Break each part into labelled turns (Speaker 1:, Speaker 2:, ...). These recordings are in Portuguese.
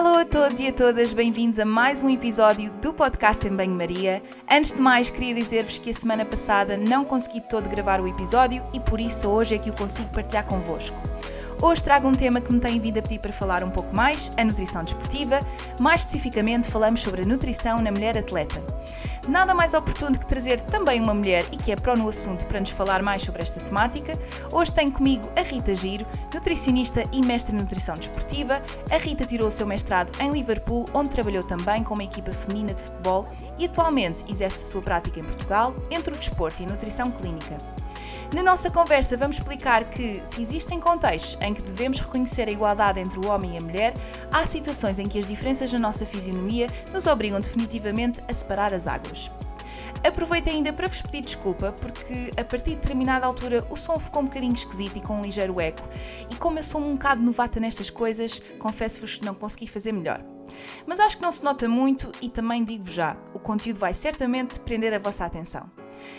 Speaker 1: Alô a todos e a todas, bem-vindos a mais um episódio do podcast em Banho-Maria. Antes de mais, queria dizer-vos que a semana passada não consegui todo gravar o episódio e por isso hoje é que o consigo partilhar convosco. Hoje trago um tema que me tem vindo a pedir para falar um pouco mais, a nutrição desportiva. Mais especificamente, falamos sobre a nutrição na mulher atleta. Nada mais oportuno que trazer também uma mulher e que é pró no assunto para nos falar mais sobre esta temática. Hoje tenho comigo a Rita Giro, nutricionista e mestre em nutrição desportiva. A Rita tirou o seu mestrado em Liverpool, onde trabalhou também com uma equipa feminina de futebol e atualmente exerce a sua prática em Portugal, entre o desporto e a nutrição clínica. Na nossa conversa, vamos explicar que, se existem contextos em que devemos reconhecer a igualdade entre o homem e a mulher, há situações em que as diferenças na nossa fisionomia nos obrigam definitivamente a separar as águas. Aproveito ainda para vos pedir desculpa, porque a partir de determinada altura o som ficou um bocadinho esquisito e com um ligeiro eco, e como eu sou um bocado novata nestas coisas, confesso-vos que não consegui fazer melhor. Mas acho que não se nota muito e também digo-vos já, o conteúdo vai certamente prender a vossa atenção.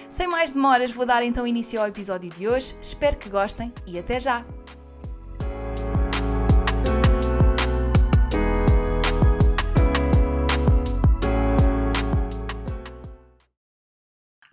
Speaker 1: Sem mais demoras, vou dar então início ao episódio de hoje. Espero que gostem e até já!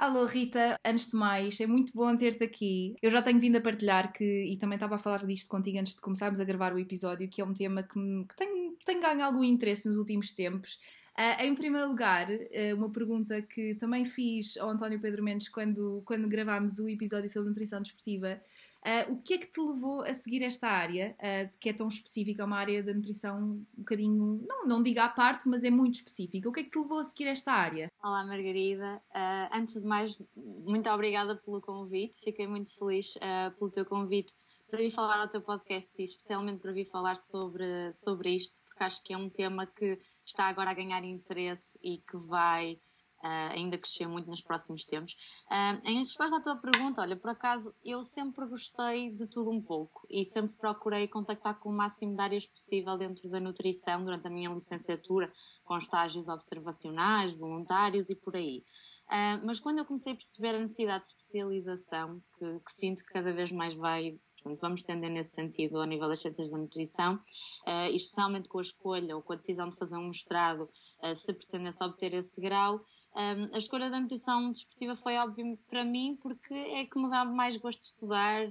Speaker 1: Alô Rita, antes de mais, é muito bom ter-te aqui. Eu já tenho vindo a partilhar que, e também estava a falar disto contigo antes de começarmos a gravar o episódio, que é um tema que, que tem, tem ganho algum interesse nos últimos tempos. Uh, em primeiro lugar, uh, uma pergunta que também fiz ao António Pedro Mendes quando, quando gravámos o episódio sobre nutrição desportiva. Uh, o que é que te levou a seguir esta área, que é tão específica, uma área da nutrição um bocadinho, não, não diga à parte, mas é muito específica. O que é que te levou a seguir esta área?
Speaker 2: Olá, Margarida. antes de mais, muito obrigada pelo convite. Fiquei muito feliz pelo teu convite para vir falar ao teu podcast e especialmente para vir falar sobre, sobre isto, porque acho que é um tema que está agora a ganhar interesse e que vai uh, ainda crescer muito nos próximos tempos. Uh, em resposta à tua pergunta, olha, por acaso, eu sempre gostei de tudo um pouco e sempre procurei contactar com o máximo de áreas possível dentro da nutrição durante a minha licenciatura, com estágios observacionais, voluntários e por aí. Uh, mas quando eu comecei a perceber a necessidade de especialização, que, que sinto que cada vez mais vai Portanto, vamos tender nesse sentido ao nível das ciências da nutrição, uh, especialmente com a escolha ou com a decisão de fazer um mestrado, uh, se pretendesse obter esse grau. Um, a escolha da nutrição desportiva foi óbvio para mim porque é que me dava mais gosto de estudar,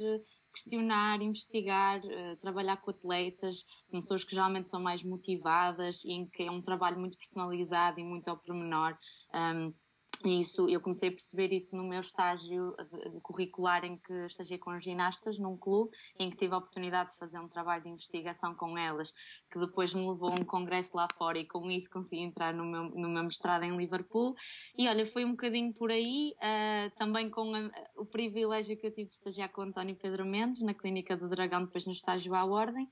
Speaker 2: questionar, investigar, uh, trabalhar com atletas, com pessoas que geralmente são mais motivadas e em que é um trabalho muito personalizado e muito ao pormenor. Um, isso, eu comecei a perceber isso no meu estágio curricular em que estagiei com ginastas num clube, em que tive a oportunidade de fazer um trabalho de investigação com elas, que depois me levou a um congresso lá fora e com isso consegui entrar no meu, no meu mestrado em Liverpool. E olha, foi um bocadinho por aí, uh, também com a, o privilégio que eu tive de estagiar com o António Pedro Mendes, na Clínica do Dragão, depois no estágio à Ordem.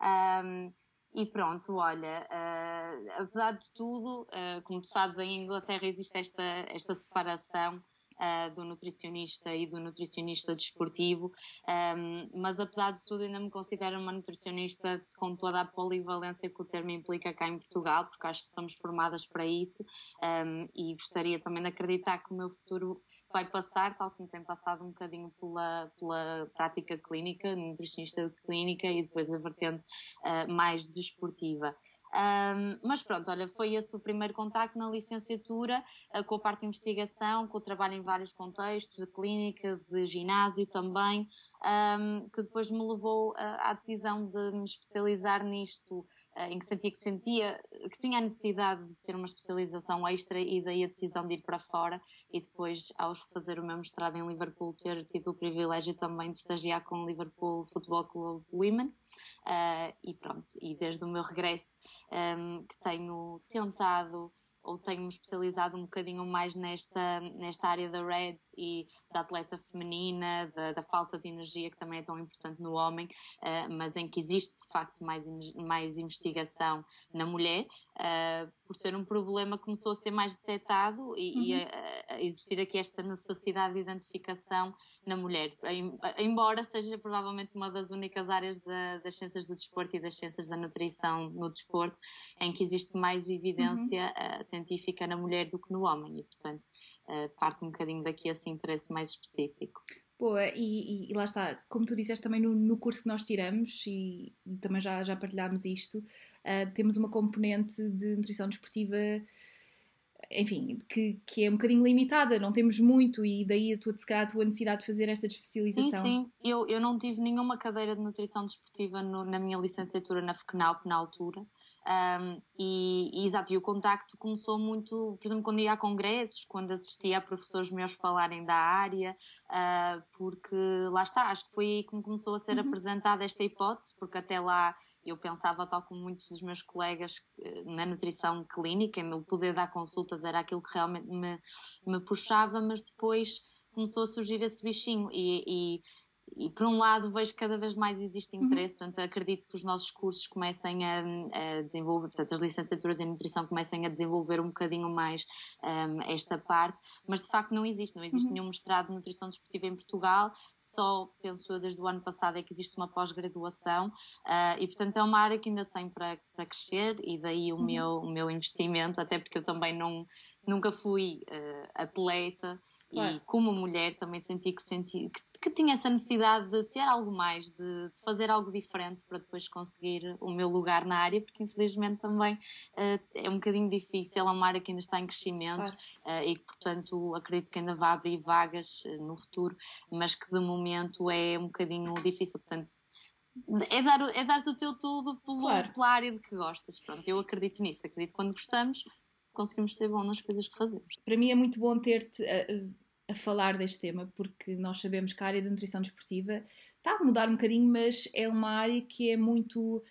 Speaker 2: Um, e pronto, olha, uh, apesar de tudo, uh, como tu sabes, em Inglaterra existe esta, esta separação uh, do nutricionista e do nutricionista desportivo, um, mas apesar de tudo ainda me considero uma nutricionista com toda a polivalência que o termo implica cá em Portugal, porque acho que somos formadas para isso um, e gostaria também de acreditar que o meu futuro vai passar, tal como tem passado um bocadinho pela, pela prática clínica, nutricionista clínica e depois a vertente uh, mais desportiva. Um, mas pronto, olha, foi esse o primeiro contacto na licenciatura uh, com a parte de investigação, com o trabalho em vários contextos, de clínica, de ginásio também, um, que depois me levou uh, à decisão de me especializar nisto em que sentia que sentia que tinha a necessidade de ter uma especialização extra e daí a decisão de ir para fora e depois ao fazer o meu mestrado em Liverpool ter tido o privilégio também de estagiar com o Liverpool Football Club Women. Uh, e pronto, e desde o meu regresso um, ehm, que tenho tentado ou tenho-me especializado um bocadinho mais nesta, nesta área da REDS e da atleta feminina, da, da falta de energia que também é tão importante no homem, uh, mas em que existe de facto mais, mais investigação na mulher. Uh, por ser um problema começou a ser mais detectado e, uhum. e a, a, existir aqui esta necessidade de identificação na mulher, embora seja provavelmente uma das únicas áreas da, das ciências do desporto e das ciências da nutrição no desporto em que existe mais evidência uhum. uh, científica na mulher do que no homem e portanto uh, parte um bocadinho daqui esse interesse mais específico.
Speaker 1: Boa, e, e, lá está, como tu disseste também no, no curso que nós tiramos, e, também já, já partilhámos isto, uh, temos uma componente de nutrição desportiva, enfim, que, que é um bocadinho limitada, não temos muito, e daí a tua, se calhar, a tua necessidade de fazer esta especialização.
Speaker 2: Sim, sim, eu, eu não tive nenhuma cadeira de nutrição desportiva no, na minha licenciatura na FECNAUP na altura, um, e, e, exato, e o contacto começou muito, por exemplo, quando ia a congressos, quando assistia a professores meus falarem da área, uh, porque lá está, acho que foi aí que começou a ser uhum. apresentada esta hipótese, porque até lá eu pensava, tal como muitos dos meus colegas, na nutrição clínica, o poder dar consultas era aquilo que realmente me, me puxava, mas depois começou a surgir esse bichinho e, e e por um lado vejo que cada vez mais existe uhum. interesse, uhum. portanto acredito que os nossos cursos comecem a, a, desenvolver, portanto as licenciaturas em nutrição comecem a desenvolver um bocadinho mais um, esta parte, mas de facto não existe, não existe uhum. nenhum mestrado de nutrição desportiva em Portugal, só, penso eu, desde o ano passado é que existe uma pós-graduação uh, e, portanto, é uma área que ainda tem para, para crescer e daí o, uhum. meu, o meu investimento, até porque eu também não, nunca fui uh, atleta claro. e como mulher também senti que, senti, que que tinha essa necessidade de ter algo mais, de, de, fazer algo diferente para depois conseguir o meu lugar na área, porque infelizmente também uh, é um bocadinho difícil, é uma área que ainda está em crescimento claro. uh, e que, portanto, acredito que ainda vai abrir vagas uh, no futuro, mas que de momento é um bocadinho difícil, portanto. É dar, é dar o teu tudo pelo, claro. pela área de que gostas. Pronto, eu acredito nisso. Acredito que quando gostamos, conseguimos ser bom nas coisas que fazemos.
Speaker 1: Para mim é muito bom ter-te a falar deste tema, porque nós sabemos que a área da nutrição desportiva está a mudar um bocadinho, mas é uma área que é muito.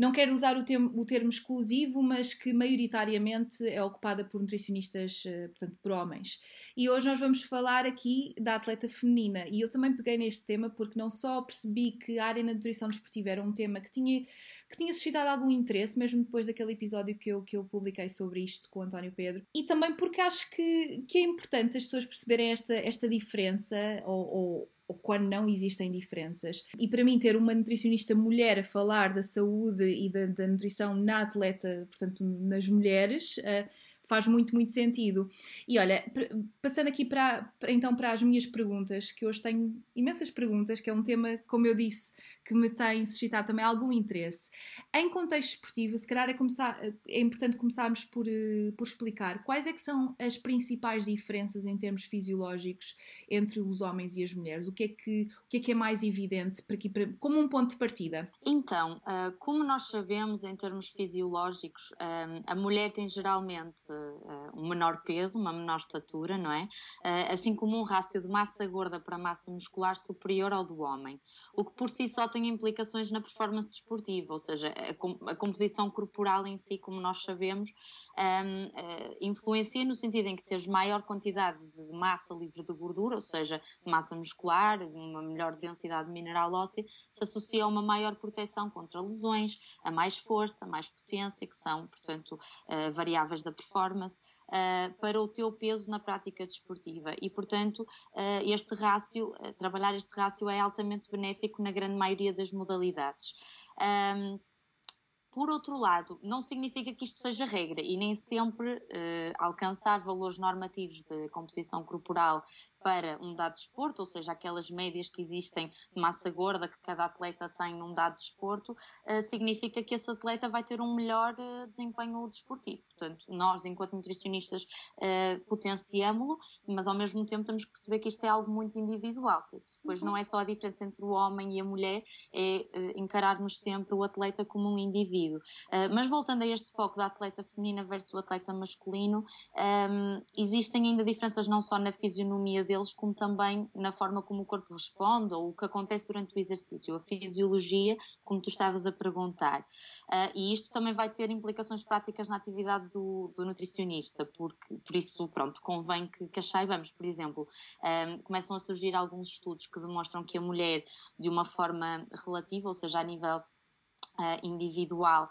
Speaker 1: Não quero usar o termo, o termo exclusivo, mas que maioritariamente é ocupada por nutricionistas, eh, portanto, por homens. E hoje nós vamos falar aqui da atleta feminina. E eu também peguei neste tema porque não só percebi que a área da nutrição desportiva era um tema que tinha que tinha suscitado algum interesse, mesmo depois daquele episódio que eu, que eu publiquei sobre isto com o António Pedro. E também porque acho que, que é importante as pessoas perceberem esta, esta diferença ou, ou ou quando não existem diferenças. E para mim, ter uma nutricionista mulher a falar da saúde e da, da nutrição na atleta, portanto, nas mulheres, uh, faz muito, muito sentido. E olha, passando aqui para, então para as minhas perguntas, que hoje tenho imensas perguntas, que é um tema, como eu disse, que me tem suscitado também algum interesse. Em contexto esportivo, se calhar é, começar, é importante começarmos por, eh, por explicar quais é que são as principais diferenças em termos fisiológicos entre os homens e as mulheres. O que é que, o que, é, que é mais evidente para aqui, para, como um ponto de partida?
Speaker 2: Então, eh, como nós sabemos em termos fisiológicos, eh, a mulher tem geralmente um menor peso, uma menor estatura, não é? Assim como um rácio de massa gorda para massa muscular superior ao do homem o que por si só tem implicações na performance desportiva, ou seja, a, composição corporal em si, como nós sabemos, um, uh, eh, influencia no sentido em que tens maior quantidade de massa livre de gordura, ou seja, massa muscular, uma melhor densidade mineral óssea, se associa a uma maior proteção contra lesões, a mais força, a mais potência, que são, portanto, uh, variáveis da performance. Uh, para o teu peso na prática desportiva e, portanto, uh, este rácio, uh, trabalhar este rácio é altamente benéfico na grande maioria das modalidades. Um, por outro lado, não significa que isto seja regra e nem sempre alcançar valores normativos de composição corporal para um dado desporto, ou seja, aquelas médias que existem de massa gorda que cada atleta tem num dado desporto, uh, significa que esse atleta vai ter um melhor uh, desempenho desportivo. Portanto, nós, enquanto nutricionistas, uh, potenciamo-lo, mas ao mesmo tempo temos que perceber que isto é algo muito individual. Depois não é só a diferença entre o homem e a mulher, é encararmos sempre o atleta como um indivíduo. mas voltando a este foco da atleta feminina versus o atleta masculino, um, existem ainda diferenças não só na fisionomia deles, como também na forma como o corpo responde ou o que acontece durante o exercício, a fisiologia, como tu estavas a perguntar. Uh, e isto também vai ter implicações práticas na atividade do, do nutricionista, porque, por isso, pronto, convém que, que a saibamos. Por exemplo, um, começam a surgir alguns estudos que demonstram que a mulher, de uma forma relativa, ou seja, a nível Uh, individual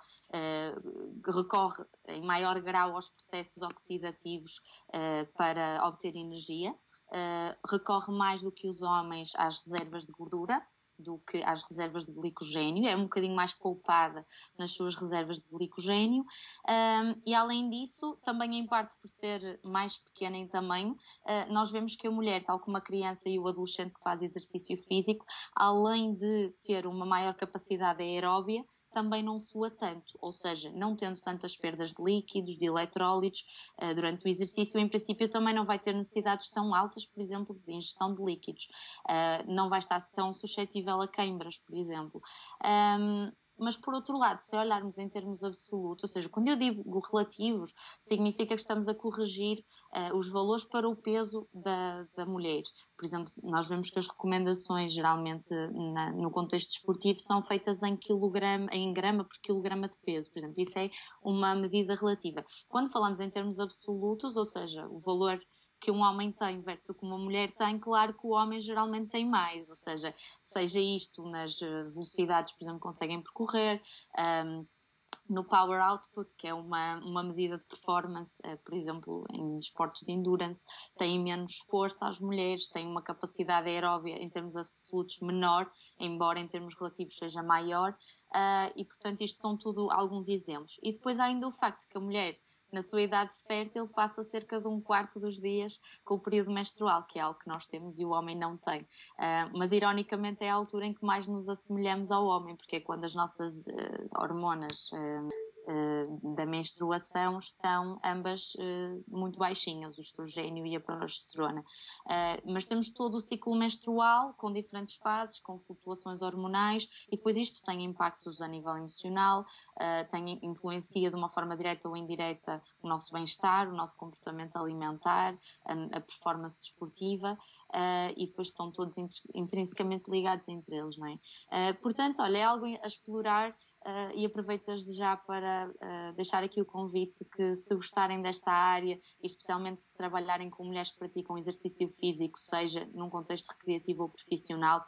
Speaker 2: recorre em maior grau aos processos oxidativos para obter energia, recorre mais do que os homens às reservas de gordura, do que às reservas de glicogênio, é um bocadinho mais poupada nas suas reservas de glicogênio. Um, e além disso, também em parte por ser mais pequena em tamanho, uh, nós vemos que a mulher, tal como a criança e o adolescente que faz exercício físico, além de ter uma maior capacidade aeróbia, também não sua tanto, ou seja, não tendo tantas perdas de líquidos, de eletrólitos uh, durante o exercício, em princípio também não vai ter necessidades tão altas, por exemplo, de ingestão de líquidos. Uh, não vai estar tão suscetível a queimbras, por exemplo. Mas por outro lado, se olharmos em termos absolutos, ou seja, quando eu digo relativos, significa que estamos a corrigir uh, os valores para o peso da, da mulher. Por exemplo, nós vemos que as recomendações, geralmente na, no contexto esportivo, são feitas em, quilograma, em grama por quilograma de peso. Por exemplo, isso é uma medida relativa. Quando falamos em termos absolutos, ou seja, o valor que um homem tem versus o que uma mulher tem, claro que o homem geralmente tem mais, ou seja, seja isto nas eh, velocidades, por exemplo, conseguem percorrer, um, no power output, que é uma, uma medida de performance, uh, por exemplo, em esportes de endurance, têm menos força as mulheres, têm uma capacidade aeróbia em termos absolutos menor, embora em termos relativos seja maior, uh, e portanto isto são tudo alguns exemplos. E depois há ainda o facto que a mulher na sua idade fértil passa cerca de um quarto dos dias com o período menstrual, que é algo que nós temos e o homem não tem. Uh, mas ironicamente é a altura em que mais nos assemelhamos ao homem, porque é quando as nossas uh, hormonas uh, da menstruação estão ambas uh, muito baixinhas, o estrogênio e a progesterona. Uh, mas temos todo o ciclo menstrual com diferentes fases, com flutuações hormonais e depois isto tem impactos a nível emocional, tem influencia de uma forma direta ou indireta o nosso bem-estar, o nosso comportamento alimentar, a, performance desportiva. E depois estão todos intrinsecamente ligados entre eles, não é? Portanto, olha, é algo a explorar Uh, e aproveito desde já para uh, deixar aqui o convite que se gostarem desta área especialmente se trabalharem com mulheres que praticam exercício físico, seja num contexto recreativo ou profissional,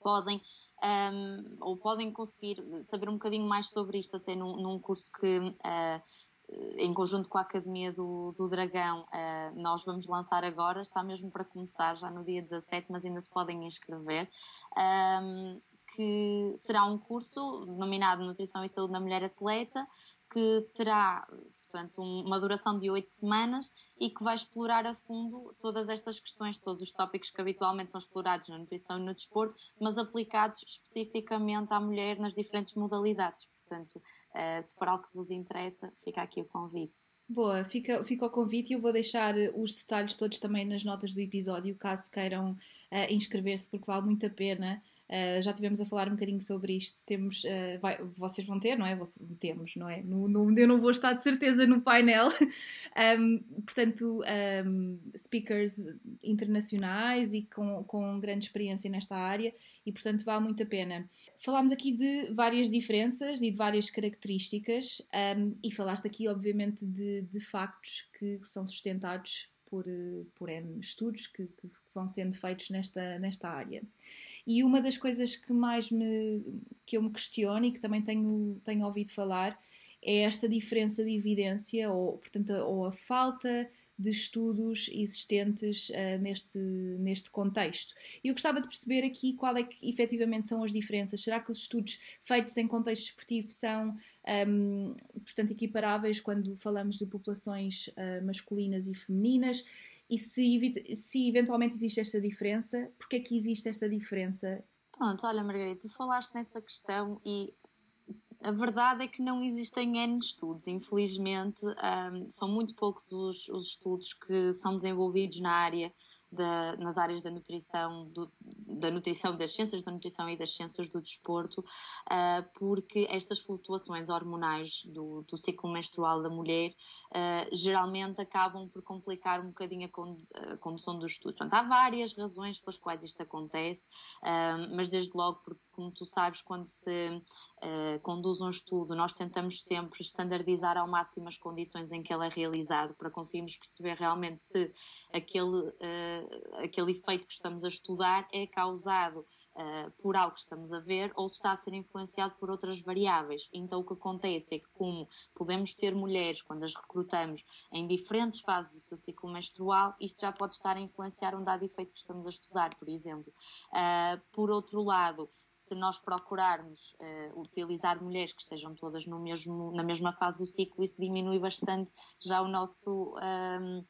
Speaker 2: podem um, ou podem conseguir saber um bocadinho mais sobre isto até num, num curso que uh, em conjunto com a Academia do, do Dragão, nós vamos lançar agora, está mesmo para começar já no dia 17, mas ainda se podem inscrever. Um, que será um curso denominado Nutrição e Saúde na Mulher Atleta, que terá portanto, uma duração de oito semanas e que vai explorar a fundo todas estas questões, todos os tópicos que habitualmente são explorados na nutrição e no desporto, mas aplicados especificamente à mulher nas diferentes modalidades. Portanto, eh, se for algo que vos interessa, fica aqui o convite.
Speaker 1: Boa, fica, fica o convite e eu vou deixar os detalhes todos também nas notas do episódio, caso queiram uh, inscrever-se, porque vale muito a pena. Uh, já tivemos a falar um bocadinho sobre isto. Temos, uh, vai, vocês vão ter, não é? Vocês, temos, não é? No, no, eu não vou estar de certeza no painel. um, portanto, um, speakers internacionais e com, com grande experiência nesta área e, portanto, vale muito a pena. Falámos aqui de várias diferenças e de várias características um, e falaste aqui, obviamente, de, de factos que são sustentados por, por N estudos que, que, vão sendo feitos nesta, nesta área. E uma das coisas que mais me, que eu me questiono e que também tenho, tenho ouvido falar é esta diferença de evidência, ou, portanto, ou a falta de estudos existentes uh, neste, neste contexto. Eu gostava de perceber aqui qual é que efetivamente são as diferenças. Será que os estudos feitos em contexto esportivo são, um, ehm, portanto, equiparáveis quando falamos de populações uh, masculinas e femininas? E se, se eventualmente existe esta diferença, porquê é que existe esta diferença?
Speaker 2: Pronto, olha Margarida, tu falaste nessa questão e a verdade é que não existem N estudos, infelizmente, um, são muito poucos os, os, estudos que são desenvolvidos na área da, nas áreas da nutrição, do, da nutrição, das ciências da nutrição e das ciências do desporto, uh, porque estas flutuações hormonais do, do ciclo menstrual da mulher uh, geralmente acabam por complicar um bocadinho a, a condução do estudo. Portanto, há várias razões pelas quais isto acontece, uh, mas desde logo porque, como tu sabes, quando se conduz um estudo, nós tentamos sempre standardizar ao máximo as condições em que ele é realizado para conseguirmos perceber realmente se aquele, aquele efeito que estamos a estudar é causado uh, por algo que estamos a ver ou se está a ser influenciado por outras variáveis. Então, o que acontece é que, como podemos ter mulheres, quando as recrutamos, em diferentes fases do seu ciclo menstrual, isto já pode estar a influenciar um dado efeito que estamos a estudar, por exemplo. Uh, por outro lado, se nós procurarmos uh, utilizar mulheres que estejam todas no mesmo, na mesma fase do ciclo, isso diminui bastante já o nosso um,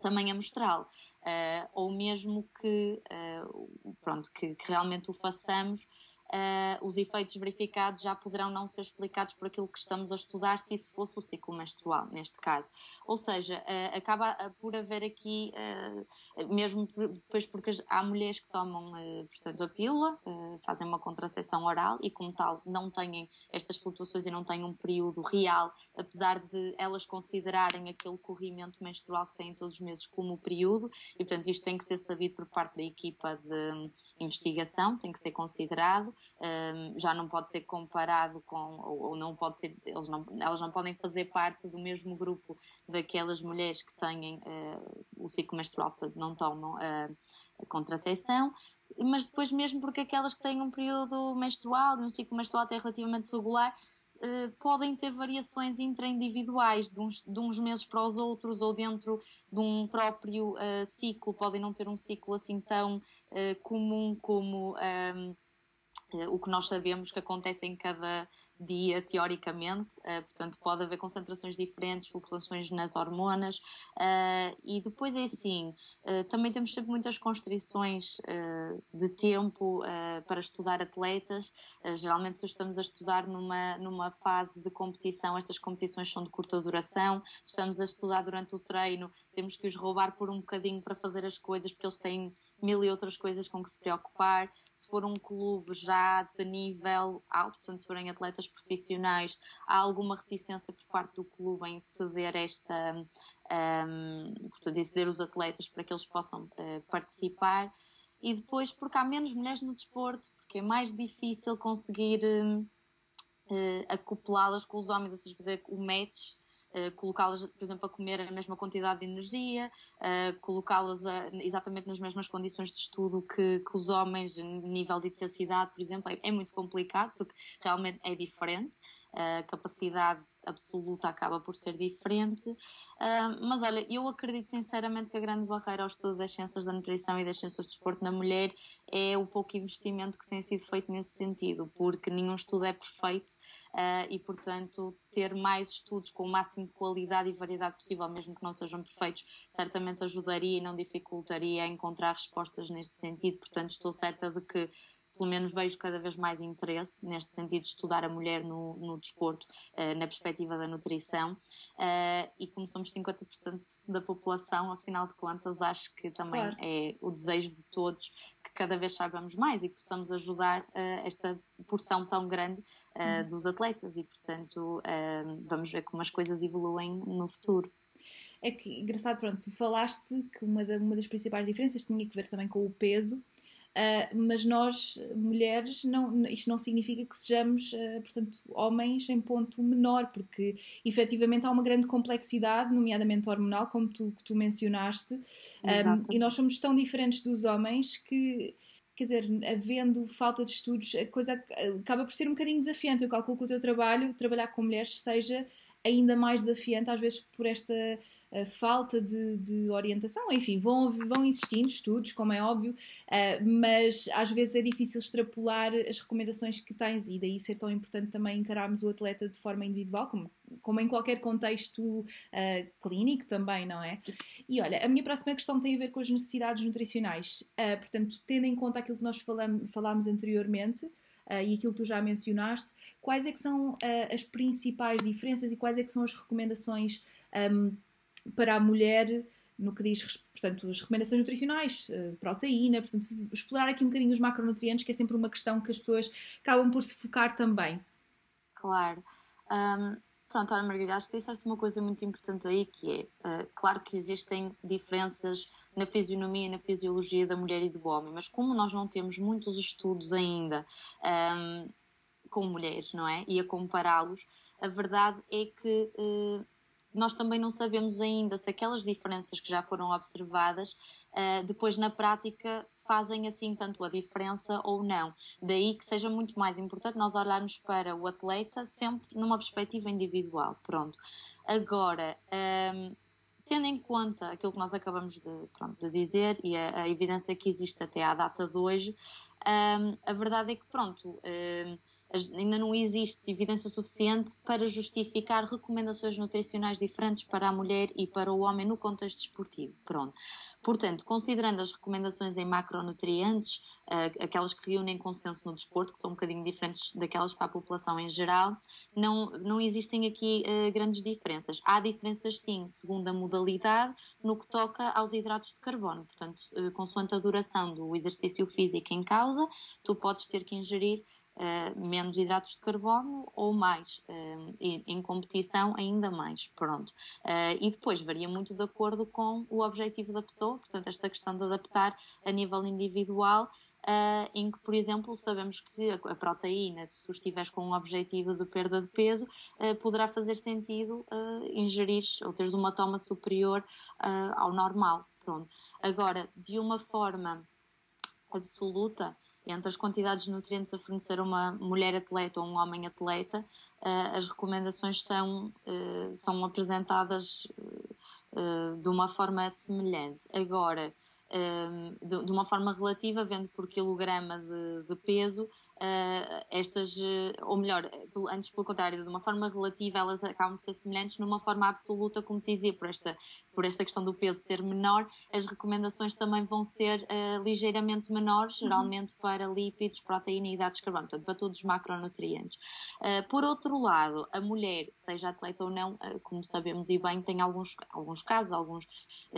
Speaker 2: tamanho amostral. Uh, ou mesmo que, uh, pronto, que, que, realmente o façamos uh, os efeitos verificados já poderão não ser explicados por aquilo que estamos a estudar, se isso fosse o ciclo menstrual, neste caso. Ou seja, uh, acaba por haver aqui, uh, mesmo depois porque há mulheres que tomam, portanto, a pílula, fazem uma contracepção oral e, como tal, não têm estas flutuações e não têm um período real, apesar de elas considerarem aquele corrimento menstrual que têm todos os meses como período, e, portanto, isto tem que ser sabido por parte da equipa de investigação, tem que ser considerado um, já não pode ser comparado com, ou, ou, não pode ser, não, elas não podem fazer parte do mesmo grupo daquelas mulheres que têm uh, o ciclo menstrual, portanto não tomam uh, a contracepção, mas depois mesmo porque aquelas que têm um período menstrual, um ciclo menstrual até relativamente regular, Uh, podem ter variações intra-individuais de uns, de uns, meses para os outros ou dentro de um próprio uh, ciclo, podem não ter um ciclo assim tão uh, comum como um, eh, o que nós sabemos que acontece em cada dia, teoricamente, uh, portanto, pode haver concentrações diferentes, flutuações nas hormonas, uh, e depois é assim, uh, também temos sempre muitas constrições de tempo para estudar atletas, geralmente se estamos a estudar numa, numa fase de competição, estas competições são de curta duração, se estamos a estudar durante o treino, temos que os roubar por um bocadinho para fazer as coisas, porque eles têm mil e outras coisas com que se preocupar. Se for um clube já de nível alto, portanto, se forem atletas profissionais, há alguma reticência por parte do clube em ceder esta, um, portanto, em ceder os atletas para que eles possam uh, participar. E depois, porque há menos mulheres no desporto, porque é mais difícil conseguir uh, acoplá-las com os homens, ou seja, fazer o match Uh, colocá-las, por exemplo, a comer a mesma quantidade de energia, uh, colocá-las exatamente nas mesmas condições de estudo que, que, os homens, nível de intensidade, por exemplo, é, é muito complicado porque realmente é diferente. A capacidade absoluta acaba por ser diferente. Uh, mas olha, eu acredito sinceramente que a grande barreira ao estudo das ciências da nutrição e das ciências do desporto na mulher é o pouco investimento que tem sido feito nesse sentido, porque nenhum estudo é perfeito uh, e, portanto, ter mais estudos com o máximo de qualidade e variedade possível, mesmo que não sejam perfeitos, certamente ajudaria e não dificultaria a encontrar respostas neste sentido. Portanto, estou certa de que pelo menos vejo cada vez mais interesse neste sentido de estudar a mulher no, no desporto, uh, na perspectiva da nutrição. Uh, e como somos 50% da população, afinal de contas, acho que também claro. é o desejo de todos que cada vez saibamos mais e possamos ajudar uh, esta porção tão grande hum. dos atletas. E, portanto, vamos ver como as coisas evoluem no futuro.
Speaker 1: É que, engraçado, pronto, tu falaste que uma, da, uma das principais diferenças tinha que ver também com o peso Uh, mas nós, mulheres, não, isto não significa que sejamos, uh, portanto, homens em ponto menor, porque efetivamente há uma grande complexidade, nomeadamente hormonal, como tu, que tu mencionaste, um, e nós somos tão diferentes dos homens que quer dizer, havendo falta de estudos, a coisa acaba por ser um bocadinho desafiante. Eu calculo que o teu trabalho, trabalhar com mulheres, seja ainda mais desafiante, às vezes por esta uh, falta de, de, orientação. Enfim, vão, vão existindo estudos, como é óbvio, uh, mas às vezes é difícil extrapolar as recomendações que tens e daí ser tão importante também encararmos o atleta de forma individual, como, como em qualquer contexto uh, clínico também, não é? E olha, a minha próxima questão tem a ver com as necessidades nutricionais. portanto, tendo em conta aquilo que nós falamos, falámos anteriormente, uh, e aquilo que tu já mencionaste, quais é que são uh, as principais diferenças e quais é que são as recomendações um, para a mulher no que diz, portanto, as recomendações nutricionais, proteína, portanto, explorar aqui um bocadinho os macronutrientes, que é sempre uma questão que as pessoas acabam por se focar também.
Speaker 2: Claro. Um, pronto, Ana Margarida, acho que disseste uma coisa muito importante aí, que é, uh, claro que existem diferenças na fisionomia e na fisiologia da mulher e do homem, mas como nós não temos muitos estudos ainda um, com mulheres, não é? E a compará-los, a verdade é que uh, nós também não sabemos ainda se aquelas diferenças que já foram observadas, uh, depois na prática fazem assim tanto a diferença ou não. Daí que seja muito mais importante nós olharmos para o atleta sempre numa perspectiva individual. Pronto. Agora, um, tendo em conta aquilo que nós acabamos de, pronto, de dizer e a, a, evidência que existe até à data de hoje, um, a verdade é que, pronto, um, ainda não existe evidência suficiente para justificar recomendações nutricionais diferentes para a mulher e para o homem no contexto esportivo. Pronto. Portanto, considerando as recomendações em macronutrientes, uh, aquelas que reúnem consenso no desporto, que são um bocadinho diferentes daquelas para a população em geral, não, não existem aqui uh, grandes diferenças. Há diferenças, sim, segundo a modalidade, no que toca aos hidratos de carbono. Portanto, uh, consoante a duração do exercício físico em causa, tu podes ter que ingerir Uh, menos hidratos de carbono ou mais, uh, em competição ainda mais, pronto. Uh, e depois varia muito de acordo com o objetivo da pessoa, portanto esta questão de adaptar a nível individual, em que, por exemplo, sabemos que a, proteína, se tu estiveres com um objetivo de perda de peso, poderá fazer sentido ingerir ou teres uma toma superior ao normal, pronto. Agora, de uma forma absoluta, entre as quantidades de nutrientes a fornecer a uma mulher atleta ou um homem atleta, uh, as recomendações são, uh, são apresentadas uh, de uma forma semelhante. Agora, de, uma forma relativa, vendo por quilograma de, de peso, estas, eh, ou melhor, antes pelo contrário, de uma forma relativa, elas acabam de ser semelhantes, numa forma absoluta, como te dizia, por esta, por esta questão do peso ser menor, as recomendações também vão ser uh, ligeiramente menores, uhum. geralmente para lípidos, proteína e hidratos de carbono, portanto, para todos os macronutrientes. Uh, por outro lado, a mulher, seja atleta ou não, como sabemos e bem, tem alguns, alguns casos, alguns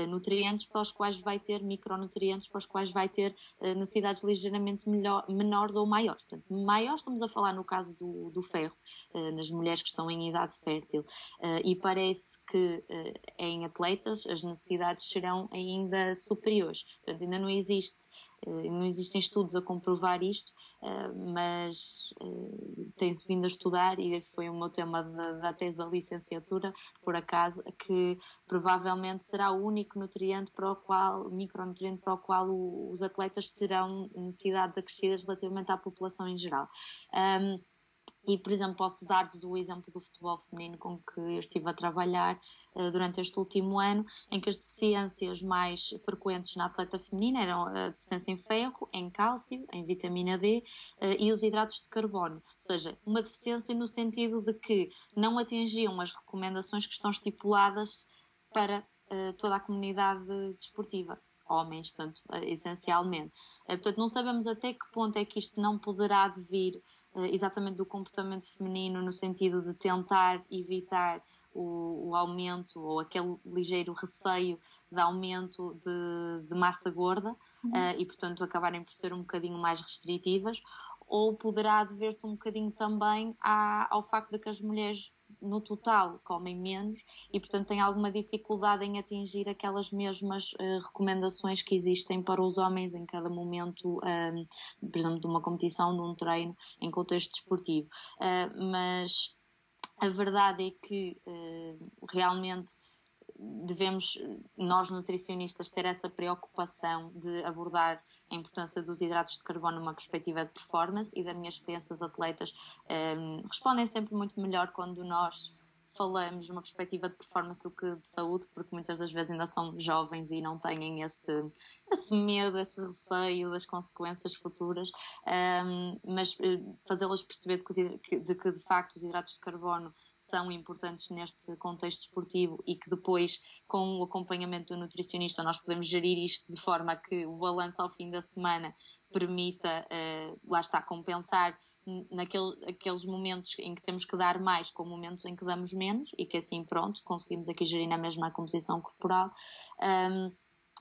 Speaker 2: nutrientes para os quais vai ter micronutrientes, para os quais vai ter necessidades ligeiramente melhor, menores ou maiores. Portanto, maior estamos a falar no caso do, do ferro, uh, nas mulheres que estão em idade fértil, uh, e parece que uh, em atletas as necessidades serão ainda superiores. Portanto, ainda não existe, não existem estudos a comprovar isto, mas tem-se vindo a estudar e esse foi o meu tema da, da, tese da licenciatura, por acaso, que provavelmente será o único nutriente para o qual, micronutriente para o qual os atletas terão necessidades acrescidas relativamente à população em geral. Um, e, por exemplo, posso dar-vos o exemplo do futebol feminino com que eu estive a trabalhar uh, durante este último ano, em que as deficiências mais frequentes na atleta feminina eram a deficiência em ferro, em cálcio, em vitamina D uh, e os hidratos de carbono. Ou seja, uma deficiência no sentido de que não atingiam as recomendações que estão estipuladas para uh, toda a comunidade desportiva homens, portanto, essencialmente. Portanto, não sabemos até que ponto é que isto não poderá vir exatamente do comportamento feminino no sentido de tentar evitar o, o aumento ou aquele ligeiro receio de aumento de, de massa gorda uhum. uh, e, portanto, acabarem por ser um bocadinho mais restritivas, ou poderá dever-se um bocadinho também à, ao facto de que as mulheres no total comem menos e, portanto, têm alguma dificuldade em atingir aquelas mesmas uh, recomendações que existem para os homens em cada momento, uh, por exemplo, de uma competição, de um treino em contexto desportivo. Uh, mas a verdade é que realmente devemos, nós nutricionistas, ter essa preocupação de abordar a importância dos hidratos de carbono numa perspectiva de performance e das minhas experiências atletas um, respondem sempre muito melhor quando nós falamos numa perspectiva de performance do que de saúde, porque muitas das vezes ainda são jovens e não têm esse, esse medo, esse receio das consequências futuras, um, mas eh, fazê-las perceber de que, de que, de facto, os hidratos de carbono são importantes neste contexto esportivo e que depois, com o acompanhamento do nutricionista, nós podemos gerir isto de forma que o balanço ao fim da semana permita, uh, lá está, compensar naqueles aqueles momentos em que temos que dar mais com momentos em que damos menos e que assim, pronto, conseguimos aqui gerir na mesma composição corporal. Um,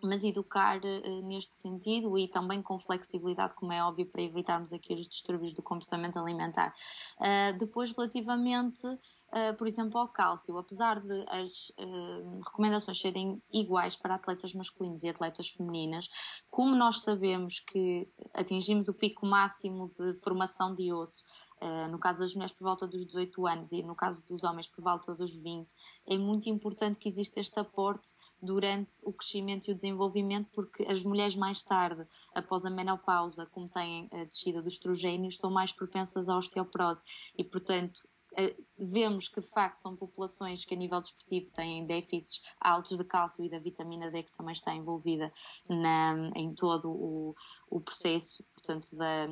Speaker 2: mas educar uh, neste sentido e também com flexibilidade, como é óbvio, para evitarmos aqui os distúrbios do comportamento alimentar. Uh, depois, relativamente, uh, por exemplo, ao cálcio, apesar de as recomendações serem iguais para atletas masculinos e atletas femininas, como nós sabemos que atingimos o pico máximo de formação de osso no caso das mulheres por volta dos 18 anos e no caso dos homens por volta dos 20, é muito importante que exista este aporte durante o crescimento e o desenvolvimento, porque as mulheres mais tarde, após a menopausa, como têm a descida dos estrogénios, são mais propensas à osteoporose. E, portanto, vemos que de facto são populações que a nível desportivo têm déficits altos de cálcio e da vitamina D que também está envolvida na, em todo o, o processo, portanto, da,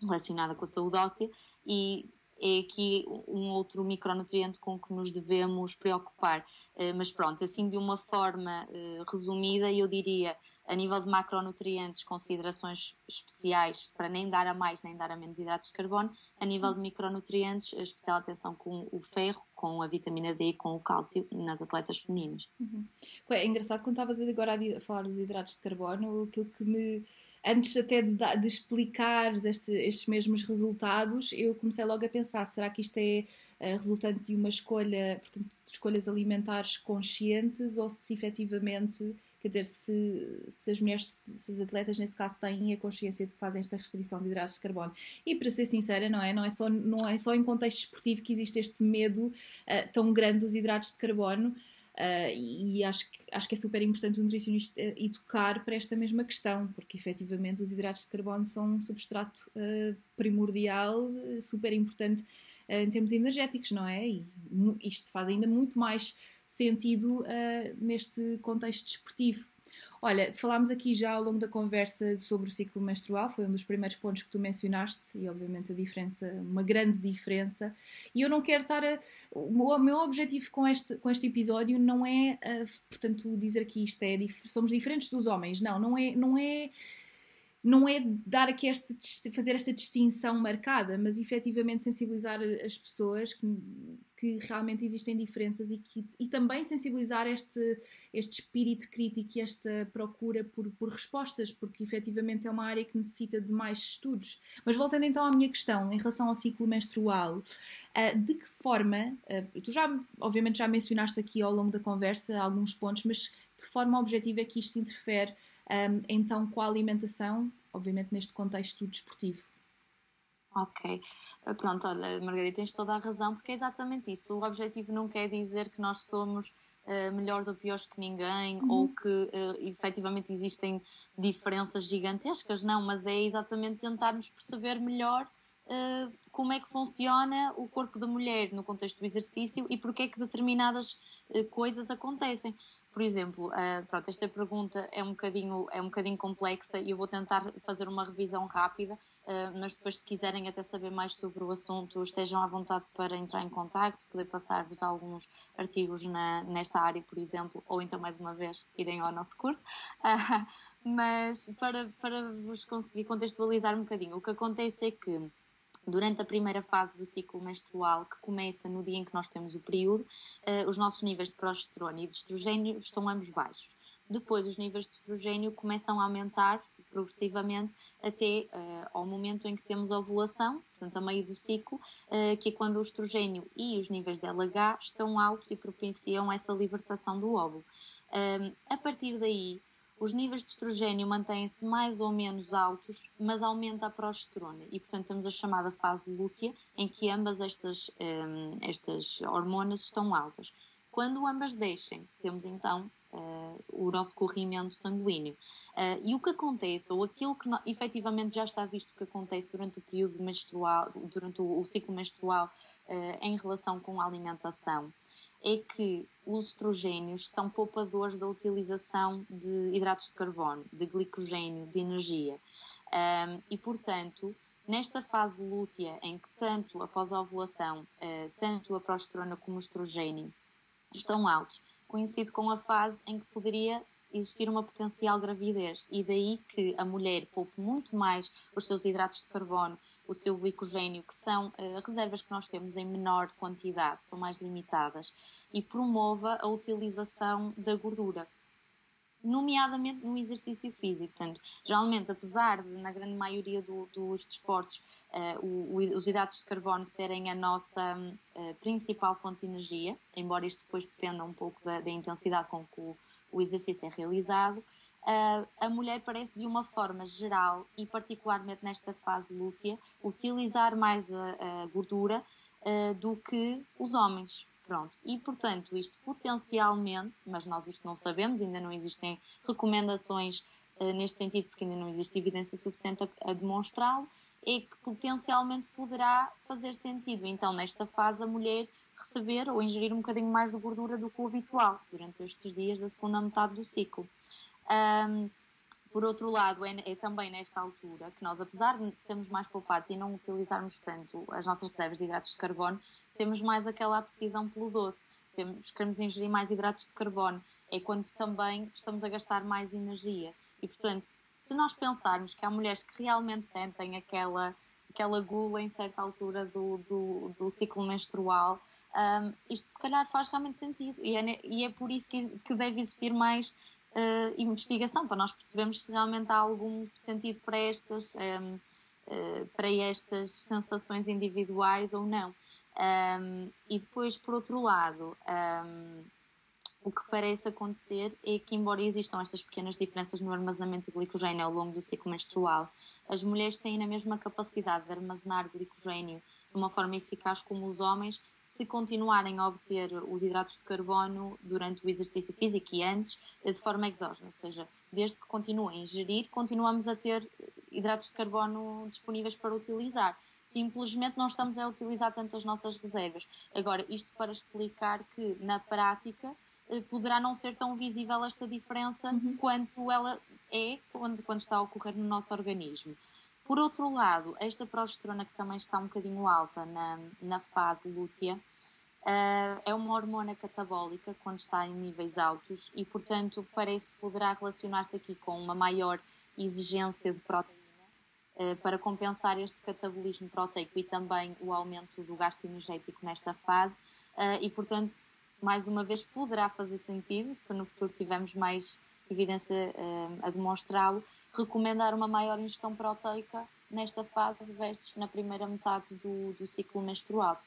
Speaker 2: relacionada com a saúde óssea. E é aqui um outro micronutriente com que nos devemos preocupar. Eh, mas pronto, assim de uma forma eh, resumida, eu diria a nível de macronutrientes, considerações especiais para nem dar a mais nem dar a menos hidratos de carbono. A nível de micronutrientes, especial atenção com o ferro, com a vitamina D e com o cálcio nas atletas femininas.
Speaker 1: Uhum. É engraçado quando estavas agora a falar dos hidratos de carbono, aquilo que me antes até de, de explicar este, estes mesmos resultados, eu comecei logo a pensar: será que isto é uh, resultante de uma escolha, portanto, de escolhas alimentares conscientes ou se efetivamente, quer dizer, se, se as mulheres, se as atletas nesse caso têm a consciência de que fazem esta restrição de hidratos de carbono? E para ser sincera, não é? Não é só, não é só em contexto esportivo que existe este medo uh, tão grande dos hidratos de carbono. Uh, e acho acho que é super importante o nutricionista educar para esta mesma questão, porque efetivamente os hidratos de carbono são um substrato uh, primordial, super importante uh, em termos energéticos, não é? E isto faz ainda muito mais sentido neste contexto desportivo. Olha, falámos aqui já ao longo da conversa sobre o ciclo menstrual, foi um dos primeiros pontos que tu mencionaste, e obviamente a diferença, uma grande diferença. E eu não quero estar a. O meu objetivo com este, com este episódio não é, portanto, dizer que isto é. Somos diferentes dos homens. Não, não é. Não é não é dar aqui este, fazer esta distinção marcada, mas efetivamente sensibilizar as pessoas que, que realmente existem diferenças e, que, e também sensibilizar este, este espírito crítico e esta procura por, por respostas, porque efetivamente é uma área que necessita de mais estudos. Mas voltando então à minha questão em relação ao ciclo menstrual, uh, de que forma, uh, tu já obviamente já mencionaste aqui ao longo da conversa alguns pontos, mas de forma objetiva é que isto interfere um, então com a alimentação, obviamente neste contexto desportivo.
Speaker 2: Ok, ah, pronto, olha, Margarida, tens toda a razão, porque é exatamente isso. O objetivo não quer dizer que nós somos uh, melhores ou piores que ninguém, uhum. ou que uh, efetivamente existem diferenças gigantescas, não, mas é exatamente tentarmos perceber melhor uh, como é que funciona o corpo da mulher no contexto do exercício e porque é que determinadas uh, coisas acontecem. Por exemplo, pronto, esta pergunta é um, bocadinho, é um bocadinho complexa e eu vou tentar fazer uma revisão rápida, uh, mas depois se quiserem até saber mais sobre o assunto, estejam à vontade para entrar em contato, poder passar-vos alguns artigos na, nesta área, por exemplo, ou então mais uma vez irem ao nosso curso. Uh, mas para, para vos conseguir contextualizar um bocadinho, o que acontece é que durante a primeira fase do ciclo menstrual, que começa no dia em que nós temos o período, uh, os nossos níveis de progesterona e de estrogênio estão ambos baixos. Depois, os níveis de estrogênio começam a aumentar progressivamente até uh, ao momento em que temos ovulação, portanto, a meio do ciclo, uh, que é quando o estrogênio e os níveis de LH estão altos e propiciam essa libertação do óvulo. a partir daí, os níveis de estrogênio mantêm-se mais ou menos altos, mas aumenta a progesterona. E, portanto, temos a chamada fase lútea, em que ambas estas, um, estas hormonas estão altas. Quando ambas deixem, temos então uh, o nosso corrimento sanguíneo. Uh, e o que acontece, ou aquilo que no, efetivamente já está visto que acontece durante o período menstrual, durante o, o ciclo menstrual, uh, em relação com a alimentação, é que os estrogênios são poupadores da utilização de hidratos de carbono, de glicogênio, de energia. Um, e, portanto, nesta fase lútea, em que tanto após a ovulação, uh, tanto a progesterona como o estrogênio estão altos, coincide com a fase em que poderia existir uma potencial gravidez. E daí que a mulher poupe muito mais os seus hidratos de carbono, o seu glicogênio, que são uh, reservas que nós temos em menor quantidade, são mais limitadas, e promova a utilização da gordura, nomeadamente no exercício físico. Portanto, geralmente, apesar de, na grande maioria do, dos desportos, uh, os hidratos de carbono serem a nossa uh, principal fonte de energia, embora isto depois dependa um pouco da, da intensidade com que o, o exercício é realizado, uh, a mulher parece, de uma forma geral, e particularmente nesta fase lútea, utilizar mais a, a gordura do que os homens. Pronto. E, portanto, isto potencialmente, mas nós isto não sabemos, ainda não existem recomendações uh, neste sentido, porque ainda não existe evidência suficiente a, a demonstrá-lo, é que potencialmente poderá fazer sentido. Então, nesta fase, a mulher receber ou ingerir um bocadinho mais de gordura do que o habitual durante estes dias da segunda metade do ciclo. Um, por outro lado, é, é, também nesta altura que nós, apesar de sermos mais poupados e não utilizarmos tanto as nossas reservas de hidratos de carbono, temos mais aquela aptidão pelo doce, temos, queremos ingerir mais hidratos de carbono, é quando também estamos a gastar mais energia. E, portanto, se nós pensarmos que há mulheres que realmente sentem aquela, aquela gula em certa altura do, do, do ciclo menstrual, um, isto se calhar faz realmente sentido. E é, e é por isso que, que deve existir mais uh, investigação, para nós percebermos se realmente há algum sentido para estas, um, uh, eh, para estas sensações individuais ou não. Um, e depois, por outro lado, um, o que parece acontecer é que, embora existam estas pequenas diferenças no armazenamento de glicogênio ao longo do ciclo menstrual, as mulheres têm a mesma capacidade de armazenar glicogênio de uma forma eficaz como os homens se continuarem a obter os hidratos de carbono durante o exercício físico e antes de forma exógena, ou seja, desde que continuem a ingerir, continuamos a ter hidratos de carbono disponíveis para utilizar simplesmente não estamos a utilizar tanto as nossas reservas. Agora, isto para explicar que, na prática, eh, poderá não ser tão visível esta diferença uhum. quanto ela é quando, quando está a ocorrer no nosso organismo. Por outro lado, esta progesterona que também está um bocadinho alta na, na fase lútea, uh, é uma hormona catabólica quando está em níveis altos e, portanto, parece que poderá relacionar-se aqui com uma maior exigência de proteína eh, para compensar este catabolismo proteico e também o aumento do gasto energético nesta fase eh, e, portanto, mais uma vez poderá fazer sentido, se no futuro tivermos mais evidência a demonstrá-lo, recomendar uma maior ingestão proteica nesta fase versus na primeira metade do, do ciclo menstrual.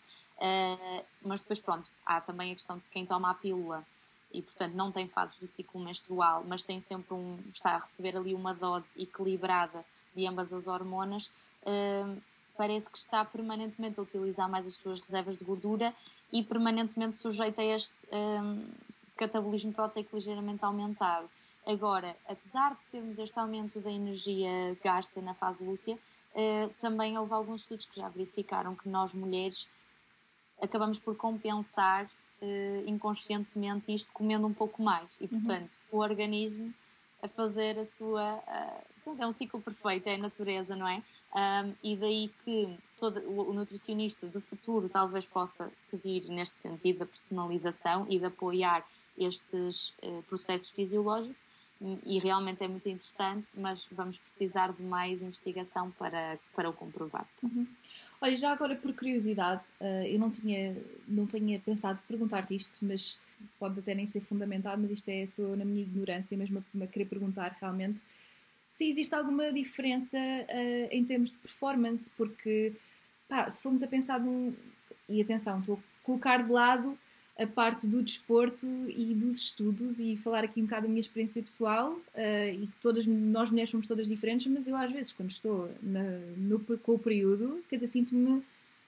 Speaker 2: Mas depois, pronto, há também a questão de quem toma a pílula e, portanto, não tem fases do ciclo menstrual, mas tem sempre um, está a receber ali uma dose equilibrada de ambas as hormonas, uh, parece que está permanentemente a utilizar mais as suas reservas de gordura e permanentemente sujeita a este um, catabolismo proteico ligeiramente aumentado. Agora, apesar de termos este aumento da energia gasta na fase lútea, uh, também houve alguns estudos que já verificaram que nós mulheres acabamos por compensar uh, inconscientemente isto comendo um pouco mais. E, uhum. portanto, uhum. o organismo a fazer a sua. Uh, é um ciclo perfeito, é a natureza, não é? Um, e daí que todo, o, o, nutricionista do futuro talvez possa seguir neste sentido da personalização e de apoiar estes uh, processos fisiológicos. E realmente é muito interessante, mas vamos precisar de mais investigação para, para o comprovar.
Speaker 1: Uhum. Olha, já agora por curiosidade, uh, eu não tinha, não tinha pensado perguntar-te isto, mas pode até nem ser fundamentado, mas isto é só na minha ignorância mesmo a querer perguntar realmente se existe alguma diferença uh, em termos de performance, porque pá, se formos a pensar num. E atenção, estou a colocar de lado a parte do desporto e dos estudos e falar aqui um bocado da minha experiência pessoal uh, e que todas nós mulheres somos todas diferentes, mas eu às vezes quando estou na, no, com o período, quer dizer, sinto-me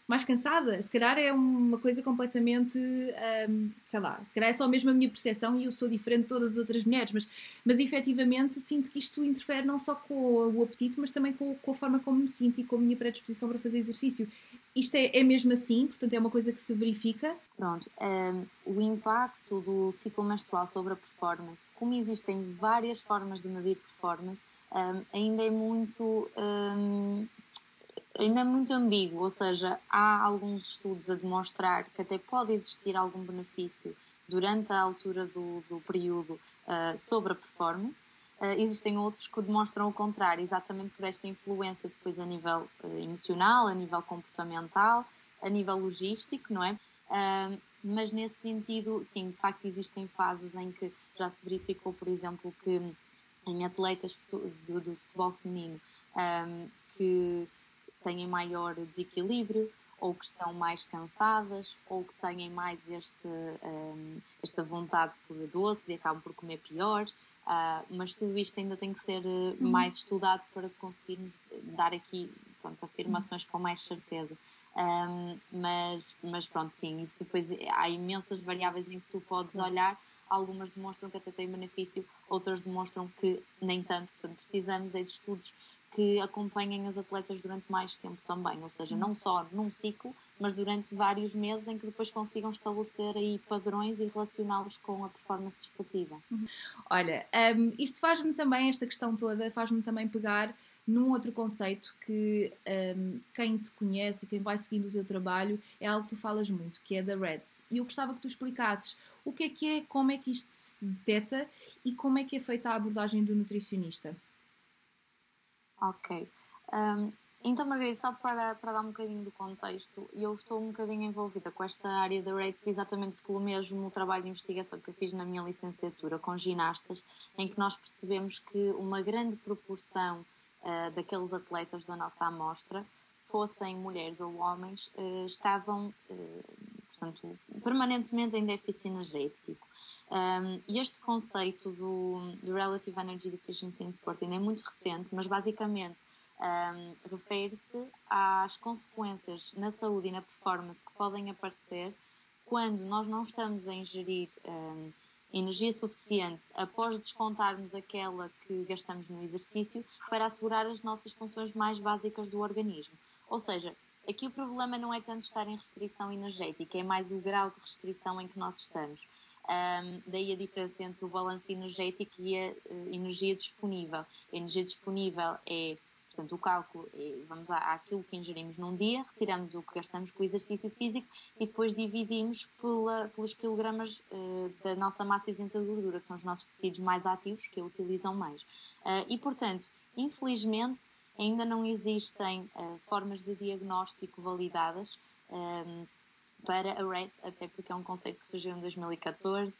Speaker 1: mais cansada. Se calhar é uma coisa completamente, um, sei lá, se calhar é só mesmo a minha percepção e eu sou diferente de todas as outras mulheres, mas, mas efetivamente sinto que isto interfere não só com o apetite, mas também com, com a forma como me sinto e com a minha predisposição para fazer exercício. Isto é, é mesmo assim, portanto é uma coisa que se verifica?
Speaker 2: Pronto, um, o impacto do ciclo menstrual sobre a performance, como existem várias formas de medir performance, um, ainda é muito um, ainda é muito ambíguo, ou seja, há alguns estudos a demonstrar que até pode existir algum benefício durante a altura do, do período uh, sobre a performance, existem outros que demonstram o contrário, exatamente por esta influência depois a nível uh, emocional, a nível comportamental, a nível logístico, não é? Uh, mas nesse sentido, sim, de facto existem fases em que já se verificou, por exemplo, que em atletas do, do futebol feminino que têm maior desequilíbrio, ou que estão mais cansadas, ou que têm mais este, esta vontade por doce e acabam por comer pior. Uh, mas tudo isto ainda tem que ser uh, mais estudado para conseguirmos dar aqui pronto, afirmações com mais certeza. Um, mas, mas pronto, sim, isso depois há imensas variáveis em que tu podes olhar. Algumas demonstram que até têm benefício, outras demonstram que nem tanto. Portanto, precisamos é de estudos que acompanhem os atletas durante mais tempo também, ou seja, não só num ciclo, mas durante vários meses em que depois consigam estabelecer aí padrões e relacioná-los com a performance desportiva.
Speaker 1: Uhum. Olha, um, isto faz-me também, esta questão toda, faz-me também pegar num outro conceito que um, quem te conhece e quem vai seguindo o teu trabalho é algo que tu falas muito, que é da REDS. E eu gostava que tu explicasses o que é que é, como é que isto se detecta e como é que é feita a abordagem do nutricionista.
Speaker 2: Ok. Um, então, Margarida, só para, para dar um bocadinho do contexto, eu estou um bocadinho envolvida com esta área da RATES exatamente pelo mesmo trabalho de investigação que eu fiz na minha licenciatura com ginastas, em que nós percebemos que uma grande proporção uh, daqueles atletas da nossa amostra, fossem mulheres ou homens, uh, estavam, uh, portanto, permanentemente em déficit energético. Um, e este conceito do, do, Relative Energy Deficiency in Sporting é muito recente, mas basicamente um, refere-se às consequências na saúde e na performance que podem aparecer quando nós não estamos a ingerir um, energia suficiente após descontarmos aquela que gastamos no exercício para assegurar as nossas funções mais básicas do organismo. Ou seja, aqui o problema não é tanto estar em restrição energética, é mais o grau de restrição em que nós estamos. Um, daí a diferença entre o balanço energético e a uh, energia disponível. A energia disponível é, portanto, o cálculo, é, vamos lá, aquilo que ingerimos num dia, retiramos o que gastamos com o exercício físico e depois dividimos pela, pelos quilogramas uh, da nossa massa isenta de gordura, que são os nossos tecidos mais ativos, que a utilizam mais. Uh, e, portanto, infelizmente, ainda não existem formas de diagnóstico validadas um, para a RED, até porque é um conceito que surgiu em 2014,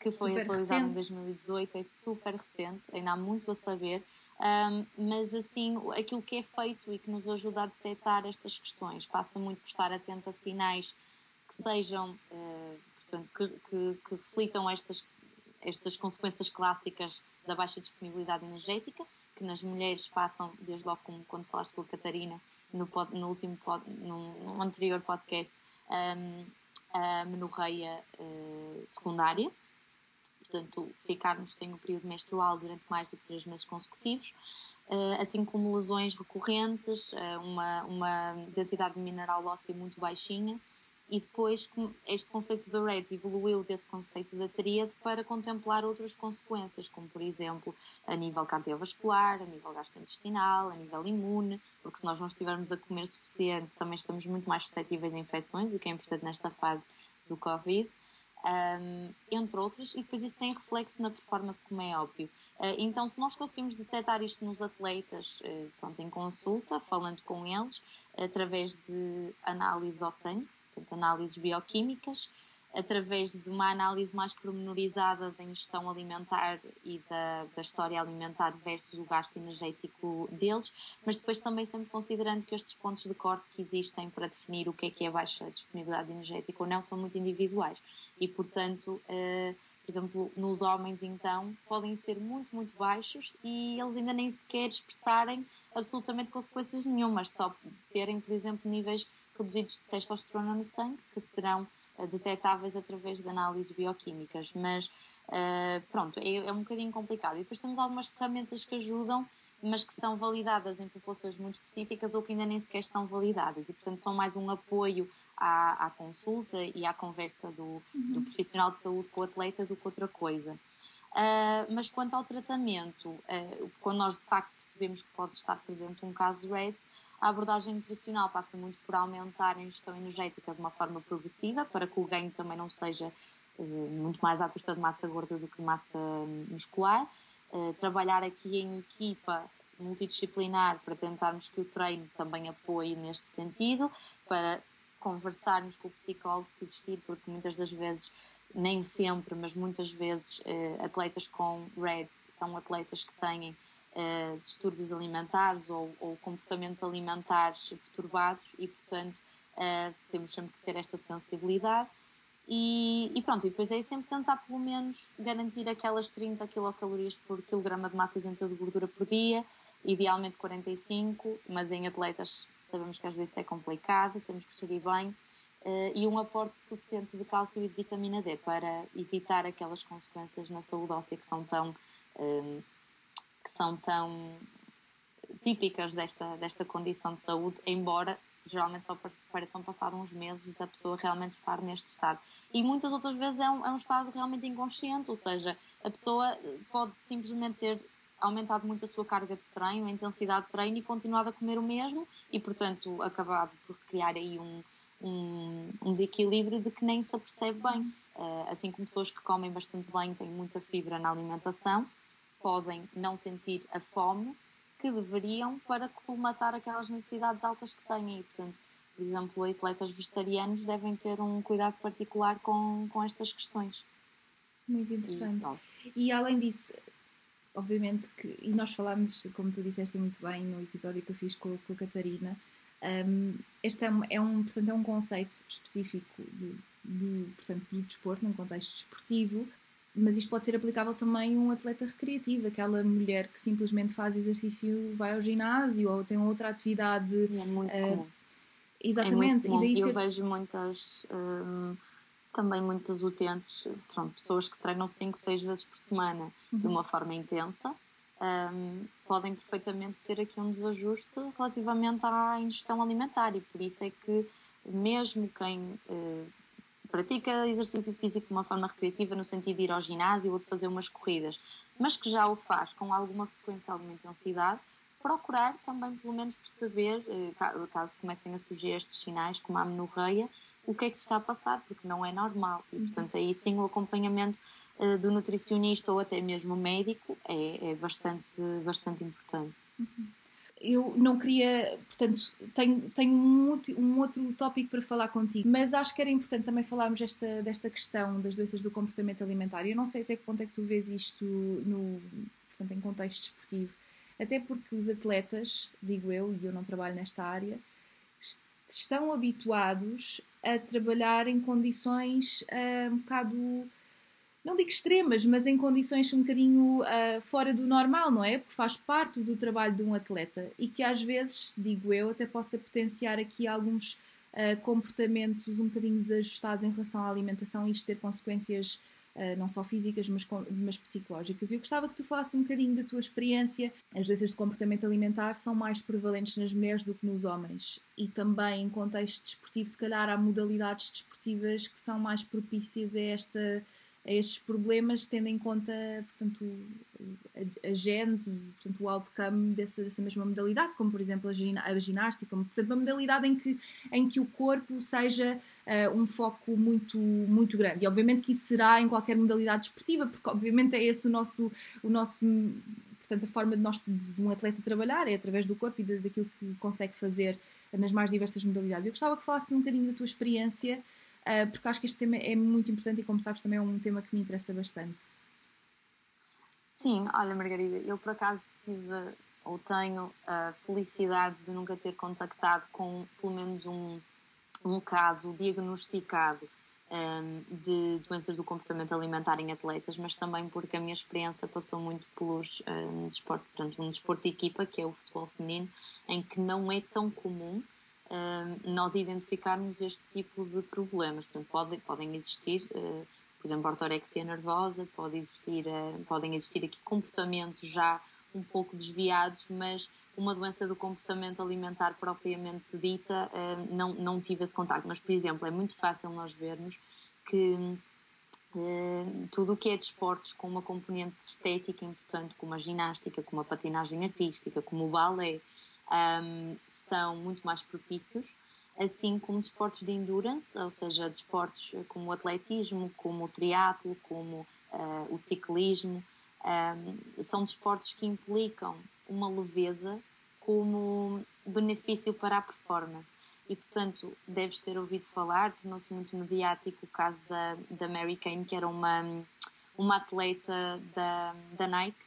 Speaker 2: que foi super atualizado recente. em 2018, é super recente, ainda há muito a saber, um, mas assim, aquilo que é feito e que nos ajuda a detectar estas questões passa muito por estar atento a sinais que sejam, uh, portanto, que, que, que reflitam estas, estas consequências clássicas da baixa disponibilidade energética, que nas mulheres passam, desde logo como quando falaste com a Catarina, no, pod, no último pod, no, no anterior podcast, a menorreia uh, secundária, portanto, ficarmos sem o período menstrual durante mais de três meses consecutivos, uh, assim como lesões recorrentes, uh, uma, uma densidade mineral óssea muito baixinha e depois este conceito da REDS evoluiu desse conceito da tríade para contemplar outras consequências, como por exemplo a nível cardiovascular, a nível gastrointestinal, a nível imune, porque se nós não estivermos a comer suficiente também estamos muito mais suscetíveis a infecções, o que é importante nesta fase do Covid, um, entre outras, e depois isso tem reflexo na performance, como é óbvio. Uh, então, se nós conseguimos detectar isto nos atletas, uh, pronto, em consulta, falando com eles, através de análise ao sangue, portanto, análises bioquímicas, através de uma análise mais pormenorizada da ingestão alimentar e da, da, história alimentar versus o gasto energético deles, mas depois também sempre considerando que estes pontos de corte que existem para definir o que é que é baixa disponibilidade energética ou não são muito individuais. E, portanto, uh, por exemplo, nos homens então podem ser muito, muito baixos e eles ainda nem sequer expressarem absolutamente consequências nenhumas, só terem, por exemplo, níveis reduzidos de testosterona no sangue, que serão uh, detectáveis através de análises bioquímicas. Mas, uh, pronto, é, é, um bocadinho complicado. E depois temos algumas ferramentas que ajudam, mas que são validadas em populações muito específicas ou que ainda nem sequer estão validadas. E, portanto, são mais um apoio à, à consulta e à conversa do, uhum. do, profissional de saúde com o atleta do que outra coisa. Uh, mas quanto ao tratamento, quando nós de facto percebemos que pode estar presente um caso de RED, a abordagem nutricional passa muito por aumentar a ingestão energética de uma forma progressiva, para que o ganho também não seja uh, muito mais à custa de massa gorda do que massa muscular. uh, trabalhar aqui em equipa multidisciplinar para tentarmos que o treino também apoie neste sentido, para conversarmos com o psicólogo se existir, porque muitas das vezes, nem sempre, mas muitas vezes, uh, atletas com RED são atletas que têm uh, distúrbios alimentares ou, ou, comportamentos alimentares perturbados e, portanto, uh, temos sempre que ter esta sensibilidade. E, e, pronto, e depois é sempre tentar pelo menos garantir aquelas 30 quilocalorias por quilograma de massa isenta de gordura por dia, idealmente 45, mas em atletas sabemos que às vezes é complicado, temos que gerir bem, uh, e um aporte suficiente de cálcio e de vitamina D para evitar aquelas consequências na saúde óssea que são tão, são tão típicas desta, desta condição de saúde, embora geralmente só pareçam passar uns meses da pessoa realmente estar neste estado. E muitas outras vezes é um, é um estado realmente inconsciente, ou seja, a pessoa pode simplesmente ter aumentado muito a sua carga de treino, a intensidade de treino e continuado a comer o mesmo e, portanto, acabado por criar aí um, um, um desequilíbrio de que nem se apercebe bem. Uh, assim como pessoas que comem bastante bem, têm muita fibra na alimentação, podem não sentir a fome que deveriam para colmatar aquelas necessidades altas que têm. E, portanto, por exemplo, atletas vegetarianos devem ter um cuidado particular com, com estas questões.
Speaker 1: Muito interessante. E, e além disso, obviamente que, e nós falámos, como tu disseste muito bem no episódio que eu fiz com, com a Catarina, um, este é um, é um, portanto, é um conceito específico do, do, portanto, do desporto, num contexto desportivo, mas isto pode ser aplicável também a um atleta recreativo, aquela mulher que simplesmente faz exercício, vai ao ginásio ou tem outra atividade.
Speaker 2: É muito uh, comum.
Speaker 1: Exatamente.
Speaker 2: É muito comum. Eu ser... vejo muitas, um, também muitas utentes, pronto, pessoas que treinam 5, 6 vezes por semana uhum. de uma forma intensa, um, podem perfeitamente ter aqui um desajuste relativamente à ingestão alimentar e por isso é que mesmo quem uh, pratica exercício físico de uma forma recreativa no sentido de ir ao ginásio ou de fazer umas corridas, mas que já o faz com alguma frequência, alguma intensidade, procurar também pelo menos perceber, eh, caso comecem a surgir estes sinais como a amenorreia, o que é que se está a passar, porque não é normal. E, portanto, aí sim o acompanhamento eh, do nutricionista ou até mesmo médico é, é bastante, bastante importante.
Speaker 1: Uhum eu não queria, portanto, tenho, tenho um, um, outro tópico para falar contigo, mas acho que era importante também falarmos esta, desta questão das doenças do comportamento alimentar. Eu não sei até que ponto é que tu vês isto no, portanto, em contexto desportivo, até porque os atletas, digo eu, e eu não trabalho nesta área, estão habituados a trabalhar em condições uh, um bocado não digo extremas, mas em condições um bocadinho uh, fora do normal, não é? Porque faz parte do trabalho de um atleta e que às vezes, digo eu, até possa potenciar aqui alguns uh, comportamentos um bocadinho desajustados em relação à alimentação e isto ter consequências uh, não só físicas, mas, mas psicológicas. Eu gostava que tu falasses um bocadinho da tua experiência. As doenças de comportamento alimentar são mais prevalentes nas mulheres do que nos homens e também em contexto desportivo, se calhar há modalidades desportivas que são mais propícias a esta a estes problemas, tendo em conta portanto, a, a gênese e portanto, o outcome dessa, dessa mesma modalidade, como por exemplo a, ginástica, como, portanto, uma modalidade em que, em que o corpo seja uh, um foco muito, muito grande. E obviamente que isso será em qualquer modalidade esportiva, porque obviamente é esse o nosso, o nosso portanto, a forma de, nós, de um atleta trabalhar, é através do corpo e de, daquilo que consegue fazer nas mais diversas modalidades. Eu gostava que falasses um bocadinho da tua experiência uh, porque acho que este tema é muito importante e, como sabes, também é um tema que me interessa bastante.
Speaker 2: Sim, olha, Margarida, eu por acaso tive ou tenho a felicidade de nunca ter contactado com pelo menos um, um caso diagnosticado um, de doenças do comportamento alimentar em atletas, mas também porque a minha experiência passou muito pelos um, desporto, portanto, um desporto de equipa, que é o futebol feminino, em que não é tão comum nós identificarmos este tipo de problemas. Portanto, pode, podem existir, uh, por exemplo, ortorexia nervosa, pode existir, uh, podem existir aqui comportamentos já um pouco desviados, mas uma doença do comportamento alimentar propriamente dita, uh, não, não tive esse contacto. Mas, por exemplo, é muito fácil nós vermos que tudo o que é desportos com uma componente estética importante, como a ginástica, como a patinagem artística, como o balé, um, são muito mais propícios, assim como desportos de endurance, ou seja, desportos como o atletismo, como o triatlo, como uh, o ciclismo, Um, são desportos que implicam uma leveza como benefício para a performance. E, portanto, deves ter ouvido falar, tornou-se muito mediático o caso da, da Mary Kane, que era uma, uma atleta da, da Nike,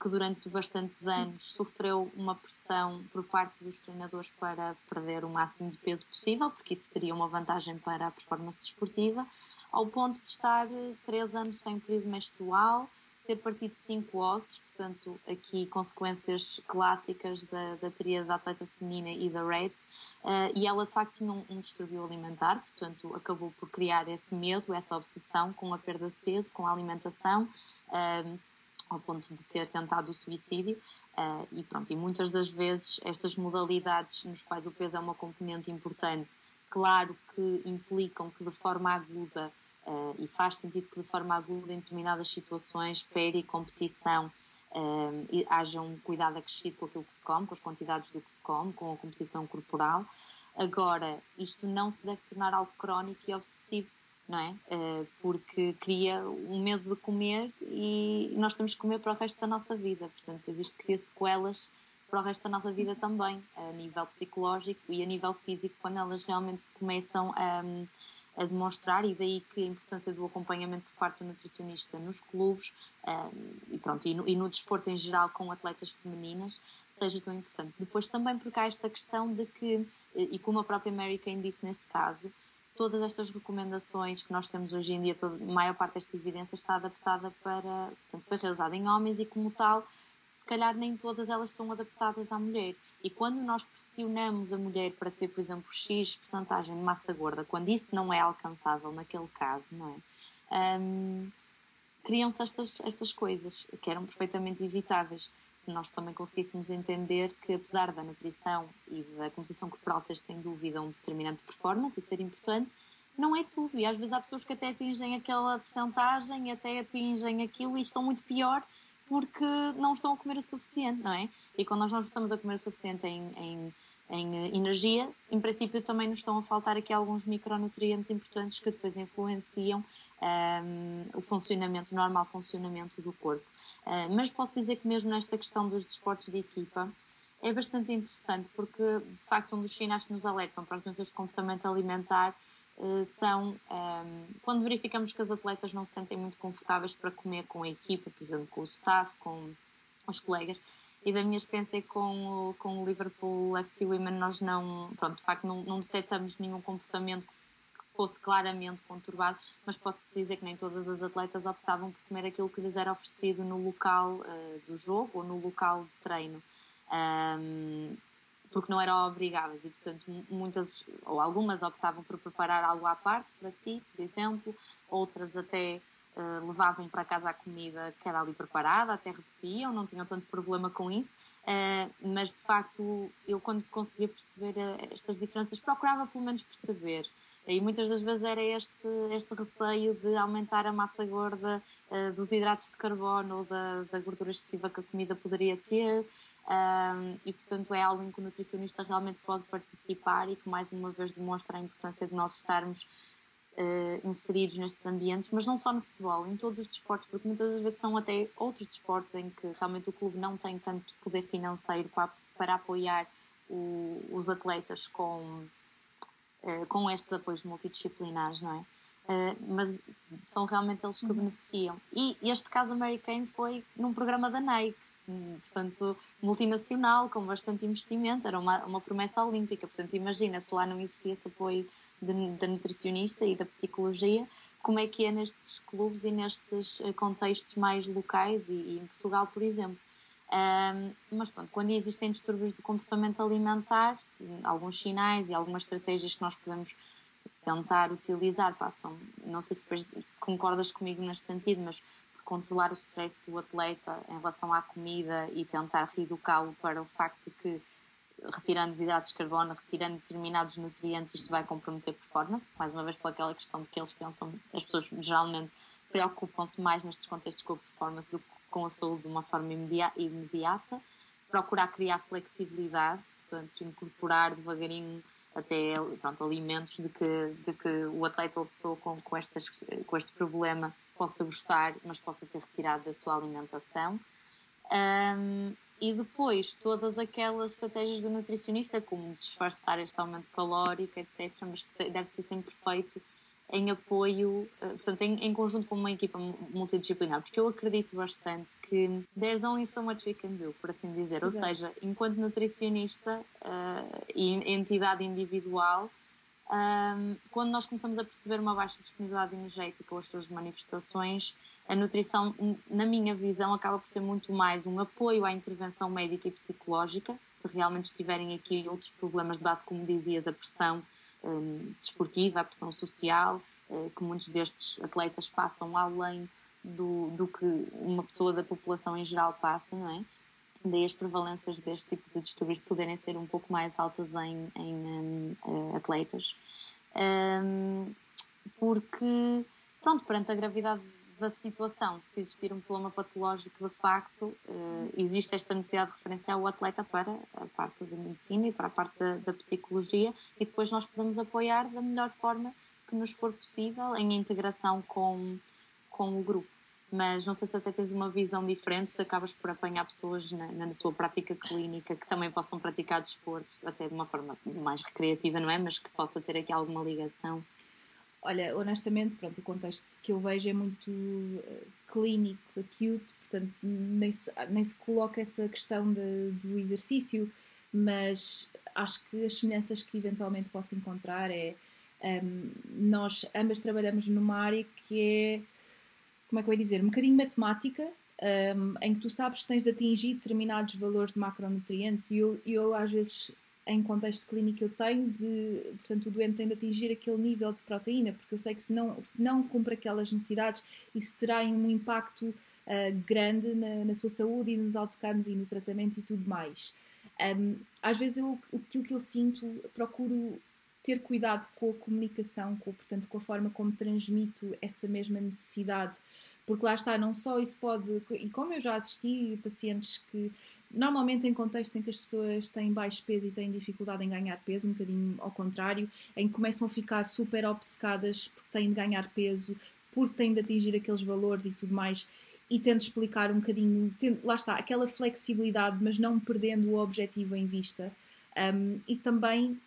Speaker 2: que durante bastantes anos sofreu uma pressão por parte dos treinadores para perder o máximo de peso possível, porque isso seria uma vantagem para a performance desportiva, ao ponto de estar eh, três anos sem período menstrual, ter partido cinco ossos, portanto, aqui consequências clássicas da, da tríade da atleta feminina e da RAIDS, uh, e ela de facto tinha um, um distúrbio alimentar, portanto, acabou por criar esse medo, essa obsessão com a perda de peso, com a alimentação, uh, ao ponto de ter tentado o suicídio. Uh, e pronto, e muitas das vezes estas modalidades nos quais o peso é uma componente importante, claro que implicam que de forma aguda Uh, e faz sentido que de forma aguda em determinadas situações, peri competição, uh, haja um cuidado acrescido com aquilo que se come, com as quantidades do que se come, com a composição corporal. Agora, isto não se deve tornar algo crónico e obsessivo, não é? Uh, porque cria um medo de comer e nós temos que comer para o resto da nossa vida. Portanto, existe cria sequelas para o resto da nossa vida também, a nível psicológico e a nível físico, quando elas realmente se começam a. A demonstrar e daí que a importância do acompanhamento por parte do nutricionista nos clubes um, e, pronto, e no, e no desporto em geral com atletas femininas seja tão importante. Depois também porque há esta questão de que, e como a própria Mary Kane disse neste caso, todas estas recomendações que nós temos hoje em dia, toda, a maior parte desta evidência está adaptada para, portanto, foi realizada em homens e como tal, se calhar nem todas elas estão adaptadas à mulher. E quando nós pressionamos a mulher para ter, por exemplo, X percentagem de massa gorda, quando isso não é alcançável naquele caso, não é? Um, criam-se estas, estas coisas que eram perfeitamente evitáveis se nós também conseguíssemos entender que, apesar da nutrição e da composição corporal ser sem dúvida um determinante de performance e ser importante, não é tudo. E às vezes há pessoas que até atingem aquela percentagem, até atingem aquilo e estão muito pior porque não estão a comer o suficiente, não é? E quando nós não estamos a comer o suficiente em, em, em eh, energia, em princípio também nos estão a faltar aqui alguns micronutrientes importantes que depois influenciam um, ehm, o funcionamento, o normal funcionamento do corpo. Uh, mas posso dizer que mesmo nesta questão dos desportos de equipa, é bastante interessante porque, de facto, um dos sinais que nos alertam para as doenças de comportamento alimentar eh, são ehm, quando verificamos que as atletas não se sentem muito confortáveis para comer com a equipa, por exemplo, com o staff, com os colegas. E da minha experiência com o, com o Liverpool FC Women, nós não, pronto, de facto, não, não detectamos nenhum comportamento fosse claramente conturbado, mas pode-se dizer que nem todas as atletas optavam por comer aquilo que lhes era oferecido no local uh, do jogo ou no local de treino. Um, porque não eram obrigadas e, portanto, muitas ou algumas optavam por preparar algo à parte para si, por exemplo, outras até uh, levavam para casa a comida que era ali preparada, até repetiam, não tinham tanto problema com isso. Uh, mas de facto, eu quando conseguia perceber estas diferenças, procurava pelo menos perceber. E muitas das vezes era este, este receio de aumentar a massa gorda dos hidratos de carbono ou da, da gordura excessiva que a comida poderia ter. Um, e portanto é algo em que o nutricionista realmente pode participar e que mais uma vez demonstra a importância de nós estarmos uh, inseridos nestes ambientes, mas não só no futebol, em todos os desportos, porque muitas das vezes são até outros desportos em que realmente o clube não tem tanto poder financeiro para, para apoiar o, os atletas com, uh, com estes apoios multidisciplinares, não é? Uh, mas são realmente eles que uhum. beneficiam. E este caso americano foi num programa da Nike, portanto, multinacional, com bastante investimento, era uma, uma promessa olímpica. Portanto, imagina se lá não existia esse apoio da nutricionista e da psicologia, como é que é nestes clubes e nestes eh, contextos mais locais e, e em Portugal, por exemplo. Um, mas pronto, quando existem distúrbios de comportamento alimentar, alguns sinais e algumas estratégias que nós podemos tentar utilizar passam, não sei se, depois, se concordas comigo neste sentido, mas controlar o stress do atleta em relação à comida e tentar reeducá-lo para o facto de que retirando os hidratos de carbono, retirando determinados nutrientes, isto vai comprometer performance, mais uma vez pelaquela questão de que eles pensam, as pessoas geralmente preocupam-se mais nestes contextos com a performance do que com a saúde de uma forma imediata, procurar criar flexibilidade, portanto, incorporar devagarinho até pronto, alimentos de que, de que o atleta ou pessoa com, com, estas, com este problema possa gostar, mas possa ser retirado da sua alimentação. Um, e depois todas aquelas estratégias do nutricionista, como disfarçar este aumento calórico, etc., mas que deve ser sempre feito em apoio, eh, portanto, em, em, conjunto com uma equipa multidisciplinar, porque eu acredito bastante que there's only so much we can do, por assim dizer. Exato. Ou seja, enquanto nutricionista uh, e entidade individual, um, ehm, quando nós começamos a perceber uma baixa disponibilidade energética ou as suas manifestações, a nutrição, na minha visão, acaba por ser muito mais um apoio à intervenção médica e psicológica, se realmente estiverem aqui outros problemas de base, como dizias, a pressão um, desportiva, a pressão social, uh, que muitos destes atletas passam além do, do que uma pessoa da população em geral passa, não é? Daí as prevalências deste tipo de distúrbios poderem ser um pouco mais altas em, em um, uh, atletas. Um, porque, pronto, perante a gravidade da situação, se existir um problema patológico de facto, uh, existe esta necessidade de referenciar o atleta para a parte da medicina e para a parte da, da, psicologia e depois nós podemos apoiar da melhor forma que nos for possível em integração com, com o grupo. Mas não sei se até tens uma visão diferente, se acabas por apanhar pessoas na, na tua prática clínica que também possam praticar desporto, até de uma forma mais recreativa, não é? Mas que possa ter aqui alguma ligação
Speaker 1: Olha, honestamente, pronto, o contexto que eu vejo é muito uh, clínico, acute, portanto nem se, nem se coloca essa questão de, do exercício, mas acho que as semelhanças que eventualmente posso encontrar é um, ehm, nós ambas trabalhamos numa área que é, como é que eu ia dizer, um bocadinho matemática, um, ehm, em que tu sabes que tens de atingir determinados valores de macronutrientes e eu, eu às vezes em contexto clínico eu tenho de, portanto, o doente tem de atingir aquele nível de proteína, porque eu sei que se não, se não cumpre aquelas necessidades, isso terá um impacto uh, grande na, na, sua saúde e nos autocarnes e no tratamento e tudo mais. Um, às vezes eu, aquilo que eu sinto, procuro ter cuidado com a comunicação, com, portanto, com a forma como transmito essa mesma necessidade, porque lá está, não só isso pode, e como eu já assisti pacientes que Normalmente em contexto em que as pessoas têm baixo peso e têm dificuldade em ganhar peso, um bocadinho ao contrário, em que começam a ficar super obcecadas porque têm de ganhar peso, porque têm de atingir aqueles valores e tudo mais, e tento explicar um bocadinho, lá está, aquela flexibilidade, mas não perdendo o objetivo em vista. Um, e também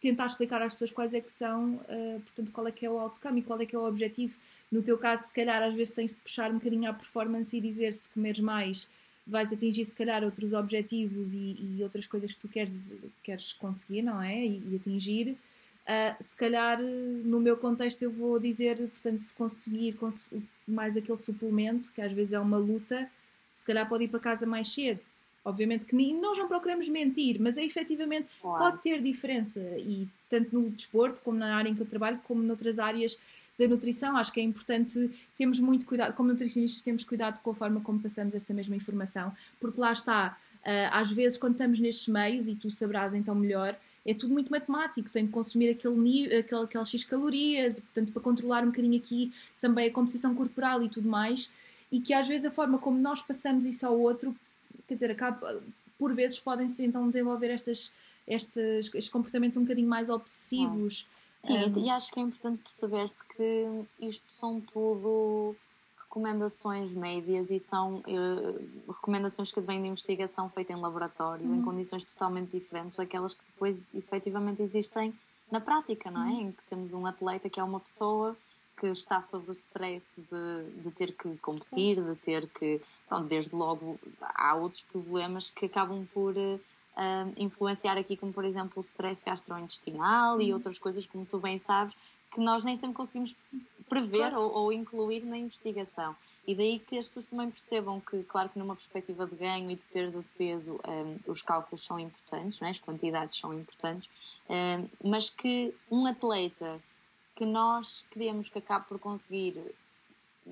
Speaker 1: tentar explicar às pessoas quais é que são, uh, portanto, qual é que é o outcome e qual é que é o objetivo. No teu caso, se calhar, às vezes tens de puxar um bocadinho à performance e dizer se comeres mais vais atingir se calhar outros objetivos e, e outras coisas que tu queres, queres conseguir, não é? E, e atingir. Uh, se calhar, no meu contexto, eu vou dizer, portanto, se conseguir cons mais aquele suplemento, que às vezes é uma luta, se calhar pode ir para casa mais cedo. Obviamente que nós não procuramos mentir, mas é efetivamente claro. pode ter diferença, e tanto no desporto, como na área em que eu trabalho, como noutras áreas da nutrição, acho que é importante termos muito cuidado, como nutricionistas temos cuidado com a forma como passamos essa mesma informação, porque lá está, uh, às vezes quando estamos nestes meios, e tu sabrás então melhor, é tudo muito matemático, tem de consumir aquele, aquele, aquelas X calorias, portanto para controlar um bocadinho aqui também a composição corporal e tudo mais, e que às vezes a forma como nós passamos isso ao outro, quer dizer, acaba, por vezes podem-se então desenvolver estas, estes, estes comportamentos um bocadinho mais obsessivos.
Speaker 2: Sim, um, e acho que é importante perceber-se que isto são tudo recomendações médias e são uh, recomendações que vêm de investigação feita em laboratório, uhum. em condições totalmente diferentes daquelas que depois efetivamente existem na prática, não é? Uhum. Em que temos um atleta que é uma pessoa que está sob o stress de, de ter que competir, de ter que. Pronto, desde logo há outros problemas que acabam por. Uh, influenciar aqui, como por exemplo o stress gastrointestinal e uhum. outras coisas, como tu bem sabes, que nós nem sempre conseguimos prever claro. ou, ou, incluir na investigação. E daí que as pessoas também percebam que, claro que numa perspectiva de ganho e de perda de peso, um, os cálculos são importantes, é? as quantidades são importantes, um, mas que um atleta que nós queremos que acabe por conseguir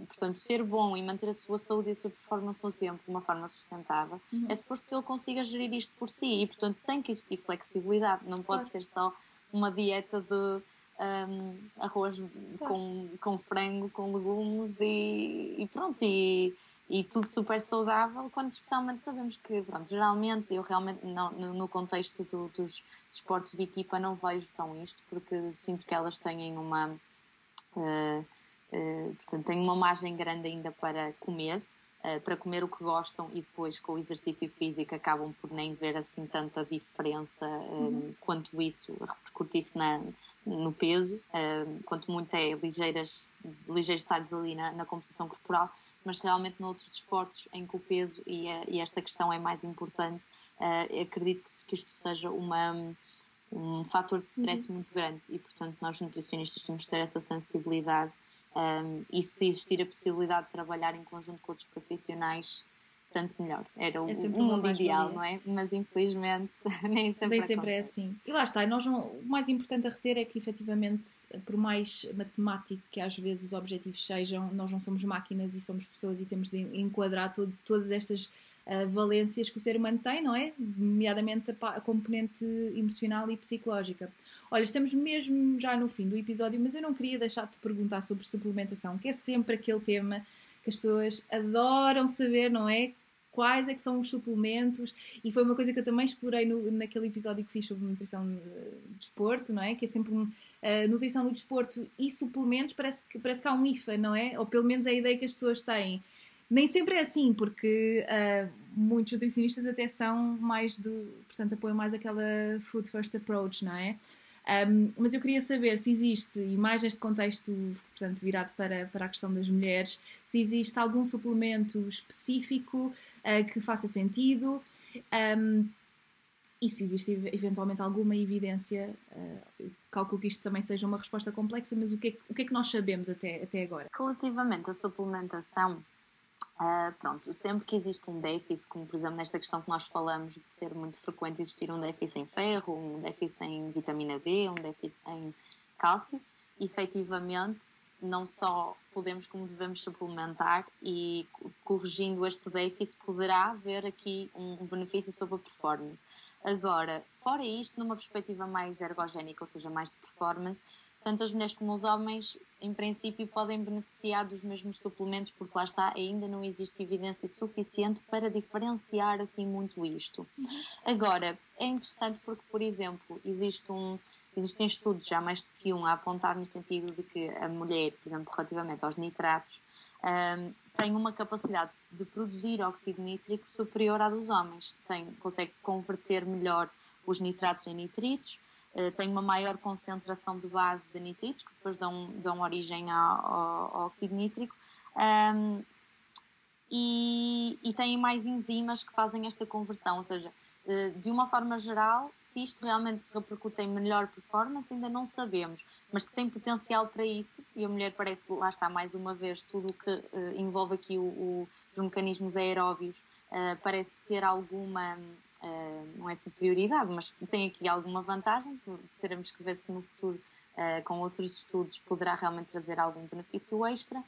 Speaker 2: portanto, ser bom e manter a sua saúde e a sua performance no tempo de uma forma sustentável, uhum. é suposto que ele consiga gerir isto por si e, portanto, tem que existir flexibilidade, não pode claro. ser só uma dieta de um, arroz claro. com, com frango, com legumes e, e pronto, e, e, tudo super saudável, quando especialmente sabemos que, pronto, geralmente, eu realmente, não, no, contexto do, dos esportes de equipa, não vejo tão isto, porque sinto que elas têm uma. Uh, Uh, portanto, têm uma margem grande ainda para comer, uh, para comer o que gostam e depois com o exercício físico acabam por nem ver assim tanta diferença uhum. quanto isso repercutisse na, no peso, quanto muito é ligeiras, ligeiros detalhes ali na, na composição corporal, mas realmente noutros desportos em que o peso e, a, e esta questão é mais importante, uh, acredito que, que, isto seja uma, um fator de stress uhum. muito grande e, portanto, nós nutricionistas temos de ter essa sensibilidade um, e se existir a possibilidade de trabalhar em conjunto com outros profissionais, tanto melhor. Era o, é mundo ideal, não é? Mas infelizmente nem sempre,
Speaker 1: nem sempre é assim. E lá está, nós não, o mais importante a reter é que efetivamente, por mais matemático que às vezes os objetivos sejam, nós não somos máquinas e somos pessoas e temos de enquadrar todo, todas estas uh, valências que o ser humano tem, não é? Nomeadamente a, a componente emocional e psicológica. Olha, estamos mesmo já no fim do episódio, mas eu não queria deixar de perguntar sobre suplementação, que é sempre aquele tema que as pessoas adoram saber, não é? quais é que são os suplementos e foi uma coisa que eu também explorei no, naquele episódio que fiz sobre nutrição de desporto, não é? Que é sempre um, uh, nutrição no desporto e suplementos, parece que, parece que há um IFA, não é? Ou pelo menos é a ideia que as pessoas têm. Nem sempre é assim, porque uh, muitos nutricionistas até são mais de, portanto, apoiam mais aquela food first approach, não é? Um, mas eu queria saber se existe, e mais neste contexto portanto, virado para, para a questão das mulheres, se existe algum suplemento específico uh, que faça sentido um, e se existe eventualmente alguma evidência. Uh, calculo que isto também seja uma resposta complexa, mas o que é que, o que, é que nós sabemos até, até agora?
Speaker 2: Relativamente à suplementação, Uh, pronto, sempre que existe um déficit, como por exemplo nesta questão que nós falamos de ser muito frequente existir um déficit em ferro, um déficit em vitamina D, um déficit em cálcio, efetivamente não só podemos como devemos suplementar e corrigindo este déficit poderá haver aqui um, benefício sobre a performance. Agora, fora isto, numa perspectiva mais ergogénica, ou seja, mais de performance, tanto as mulheres como os homens, em princípio, podem beneficiar dos mesmos suplementos, porque lá está, ainda não existe evidência suficiente para diferenciar assim muito isto. Agora, é interessante porque, por exemplo, existe um, existem estudos, já mais do que um, a apontar no sentido de que a mulher, por exemplo, relativamente aos nitratos, um, tem uma capacidade de produzir óxido nítrico superior à dos homens. Tem, consegue converter melhor os nitratos em nitritos, eh, tem uma maior concentração de base de nitritos, que depois dão, dão origem ao, ao, óxido nítrico, um, e, e têm mais enzimas que fazem esta conversão, ou seja, eh, de uma forma geral, se isto realmente se repercute em melhor performance, ainda não sabemos, mas tem potencial para isso, e a mulher parece, lá está mais uma vez, tudo o que uh, envolve aqui o, o, os mecanismos aeróbios, parece ter alguma uh, não é superioridade, mas tem aqui alguma vantagem, teremos que ver se no futuro, uh, com outros estudos, poderá realmente trazer algum benefício extra.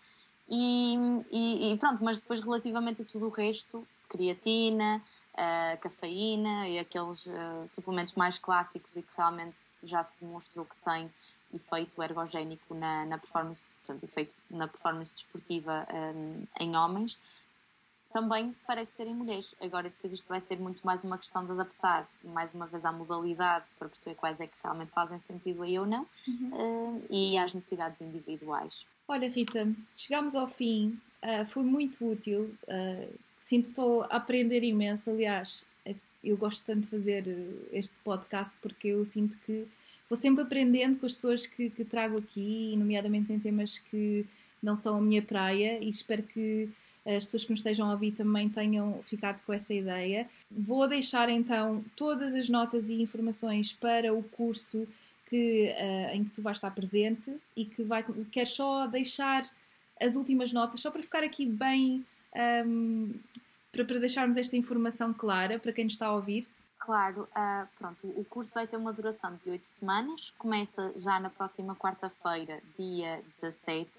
Speaker 2: E, e, e pronto, mas depois relativamente a tudo o resto, creatina, uh, cafeína e aqueles suplementos mais clássicos e que realmente já se demonstrou que têm efeito ergogénico na, na performance, portanto, efeito na performance desportiva um, em homens, também parece ter em mulheres. Agora, depois isto vai ser muito mais uma questão de adaptar, mais uma vez, à modalidade, para perceber quais é que realmente fazem sentido aí ou não, uhum. uh, e às necessidades individuais.
Speaker 1: Olha, Rita, chegamos ao fim, uh, foi muito útil, uh, sinto que estou a aprender imenso, aliás, eu gosto tanto de fazer este podcast porque eu sinto que vou sempre aprendendo com as pessoas que, que trago aqui, nomeadamente em temas que não são a minha praia, e espero que as pessoas que nos estejam a ouvir também tenham ficado com essa ideia. Vou deixar então todas as notas e informações para o curso que, uh, em que tu vais estar presente e que vai, quer só deixar as últimas notas, só para ficar aqui bem, um, ehm, para, para deixarmos esta informação clara para quem nos está a ouvir.
Speaker 2: Claro, uh, pronto, o curso vai ter uma duração de 8 semanas, começa já na próxima quarta-feira, dia 17,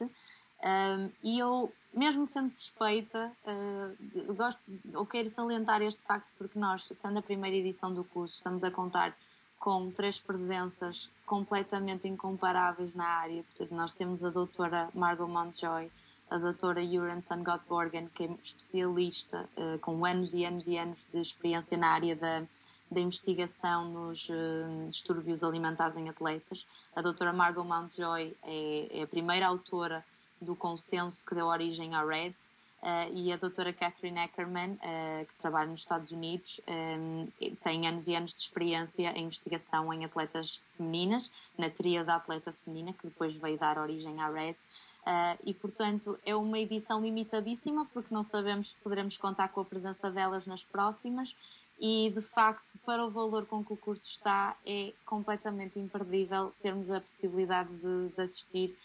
Speaker 2: um, e eu mesmo sendo suspeita, uh, gosto, ou quero salientar este facto porque nós, sendo a primeira edição do curso, estamos a contar com três presenças completamente incomparáveis na área. Portanto, nós temos a doutora Margot Montjoy, a doutora Yuran Sangotborgen, que é especialista uh, com anos e anos e anos de experiência na área da, da investigação nos uh, distúrbios alimentares em atletas. A doutora Margot Montjoy é, é a primeira autora do consenso que deu origem à RED. Uh, e a doutora Catherine Ackerman, uh, que trabalha nos Estados Unidos, um, tem anos e anos de experiência em investigação em atletas femininas, na teoria da atleta feminina, que depois veio dar origem à RED. Uh, e, portanto, é uma edição limitadíssima, porque não sabemos se poderemos contar com a presença delas nas próximas. E, de facto, para o valor com que o curso está, é completamente imperdível termos a possibilidade de, de assistir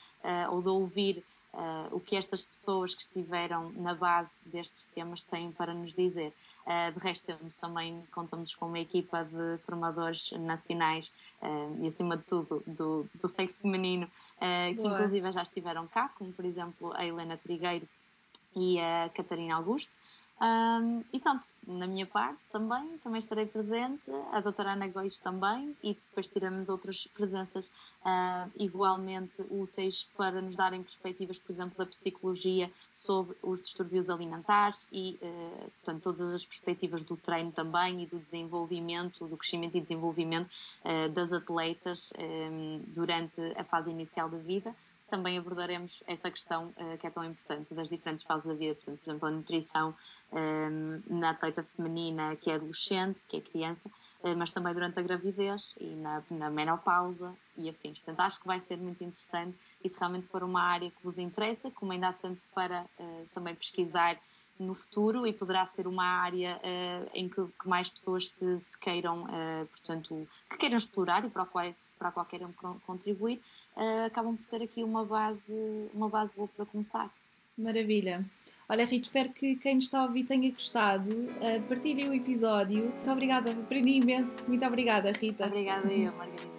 Speaker 2: ou de ouvir uh, o que estas pessoas que estiveram na base destes temas têm para nos dizer. Uh, de resto, temos também, contamos com uma equipa de formadores nacionais uh, e, acima de tudo, do, do sexo feminino, que inclusive já estiveram cá, como por exemplo a Helena Trigueiro e a Catarina Augusto. Um, e pronto, na minha parte também, também estarei presente, a doutora Ana Góis também, e depois tiramos outras presenças uh, igualmente úteis para nos darem perspectivas, por exemplo, da psicologia sobre os distúrbios alimentares e, uh, portanto, todas as perspectivas do treino também e do desenvolvimento, do crescimento e desenvolvimento uh, das atletas um, durante a fase inicial da vida. Também abordaremos essa questão que é tão importante das diferentes fases da vida, portanto, por exemplo, a nutrição um, ehm, na atleta feminina que é adolescente, que é criança, uh, mas também durante a gravidez e na, na menopausa e afins. Portanto, acho que vai ser muito interessante e se realmente for uma área que vos interessa, como ainda há tanto para uh, também pesquisar no futuro e poderá ser uma área uh, em que, que, mais pessoas se, se queiram, uh, portanto, que queiram explorar e para a qual, para a qual queiram contribuir, acabam por ter aqui uma base, uma base boa para começar.
Speaker 1: Maravilha. Olha, Rita, espero que quem nos está a ouvir tenha gostado. Uh, partilhem o episódio. Muito obrigada, aprendi imenso. Muito obrigada, Rita.
Speaker 2: Obrigada eu, Margarida.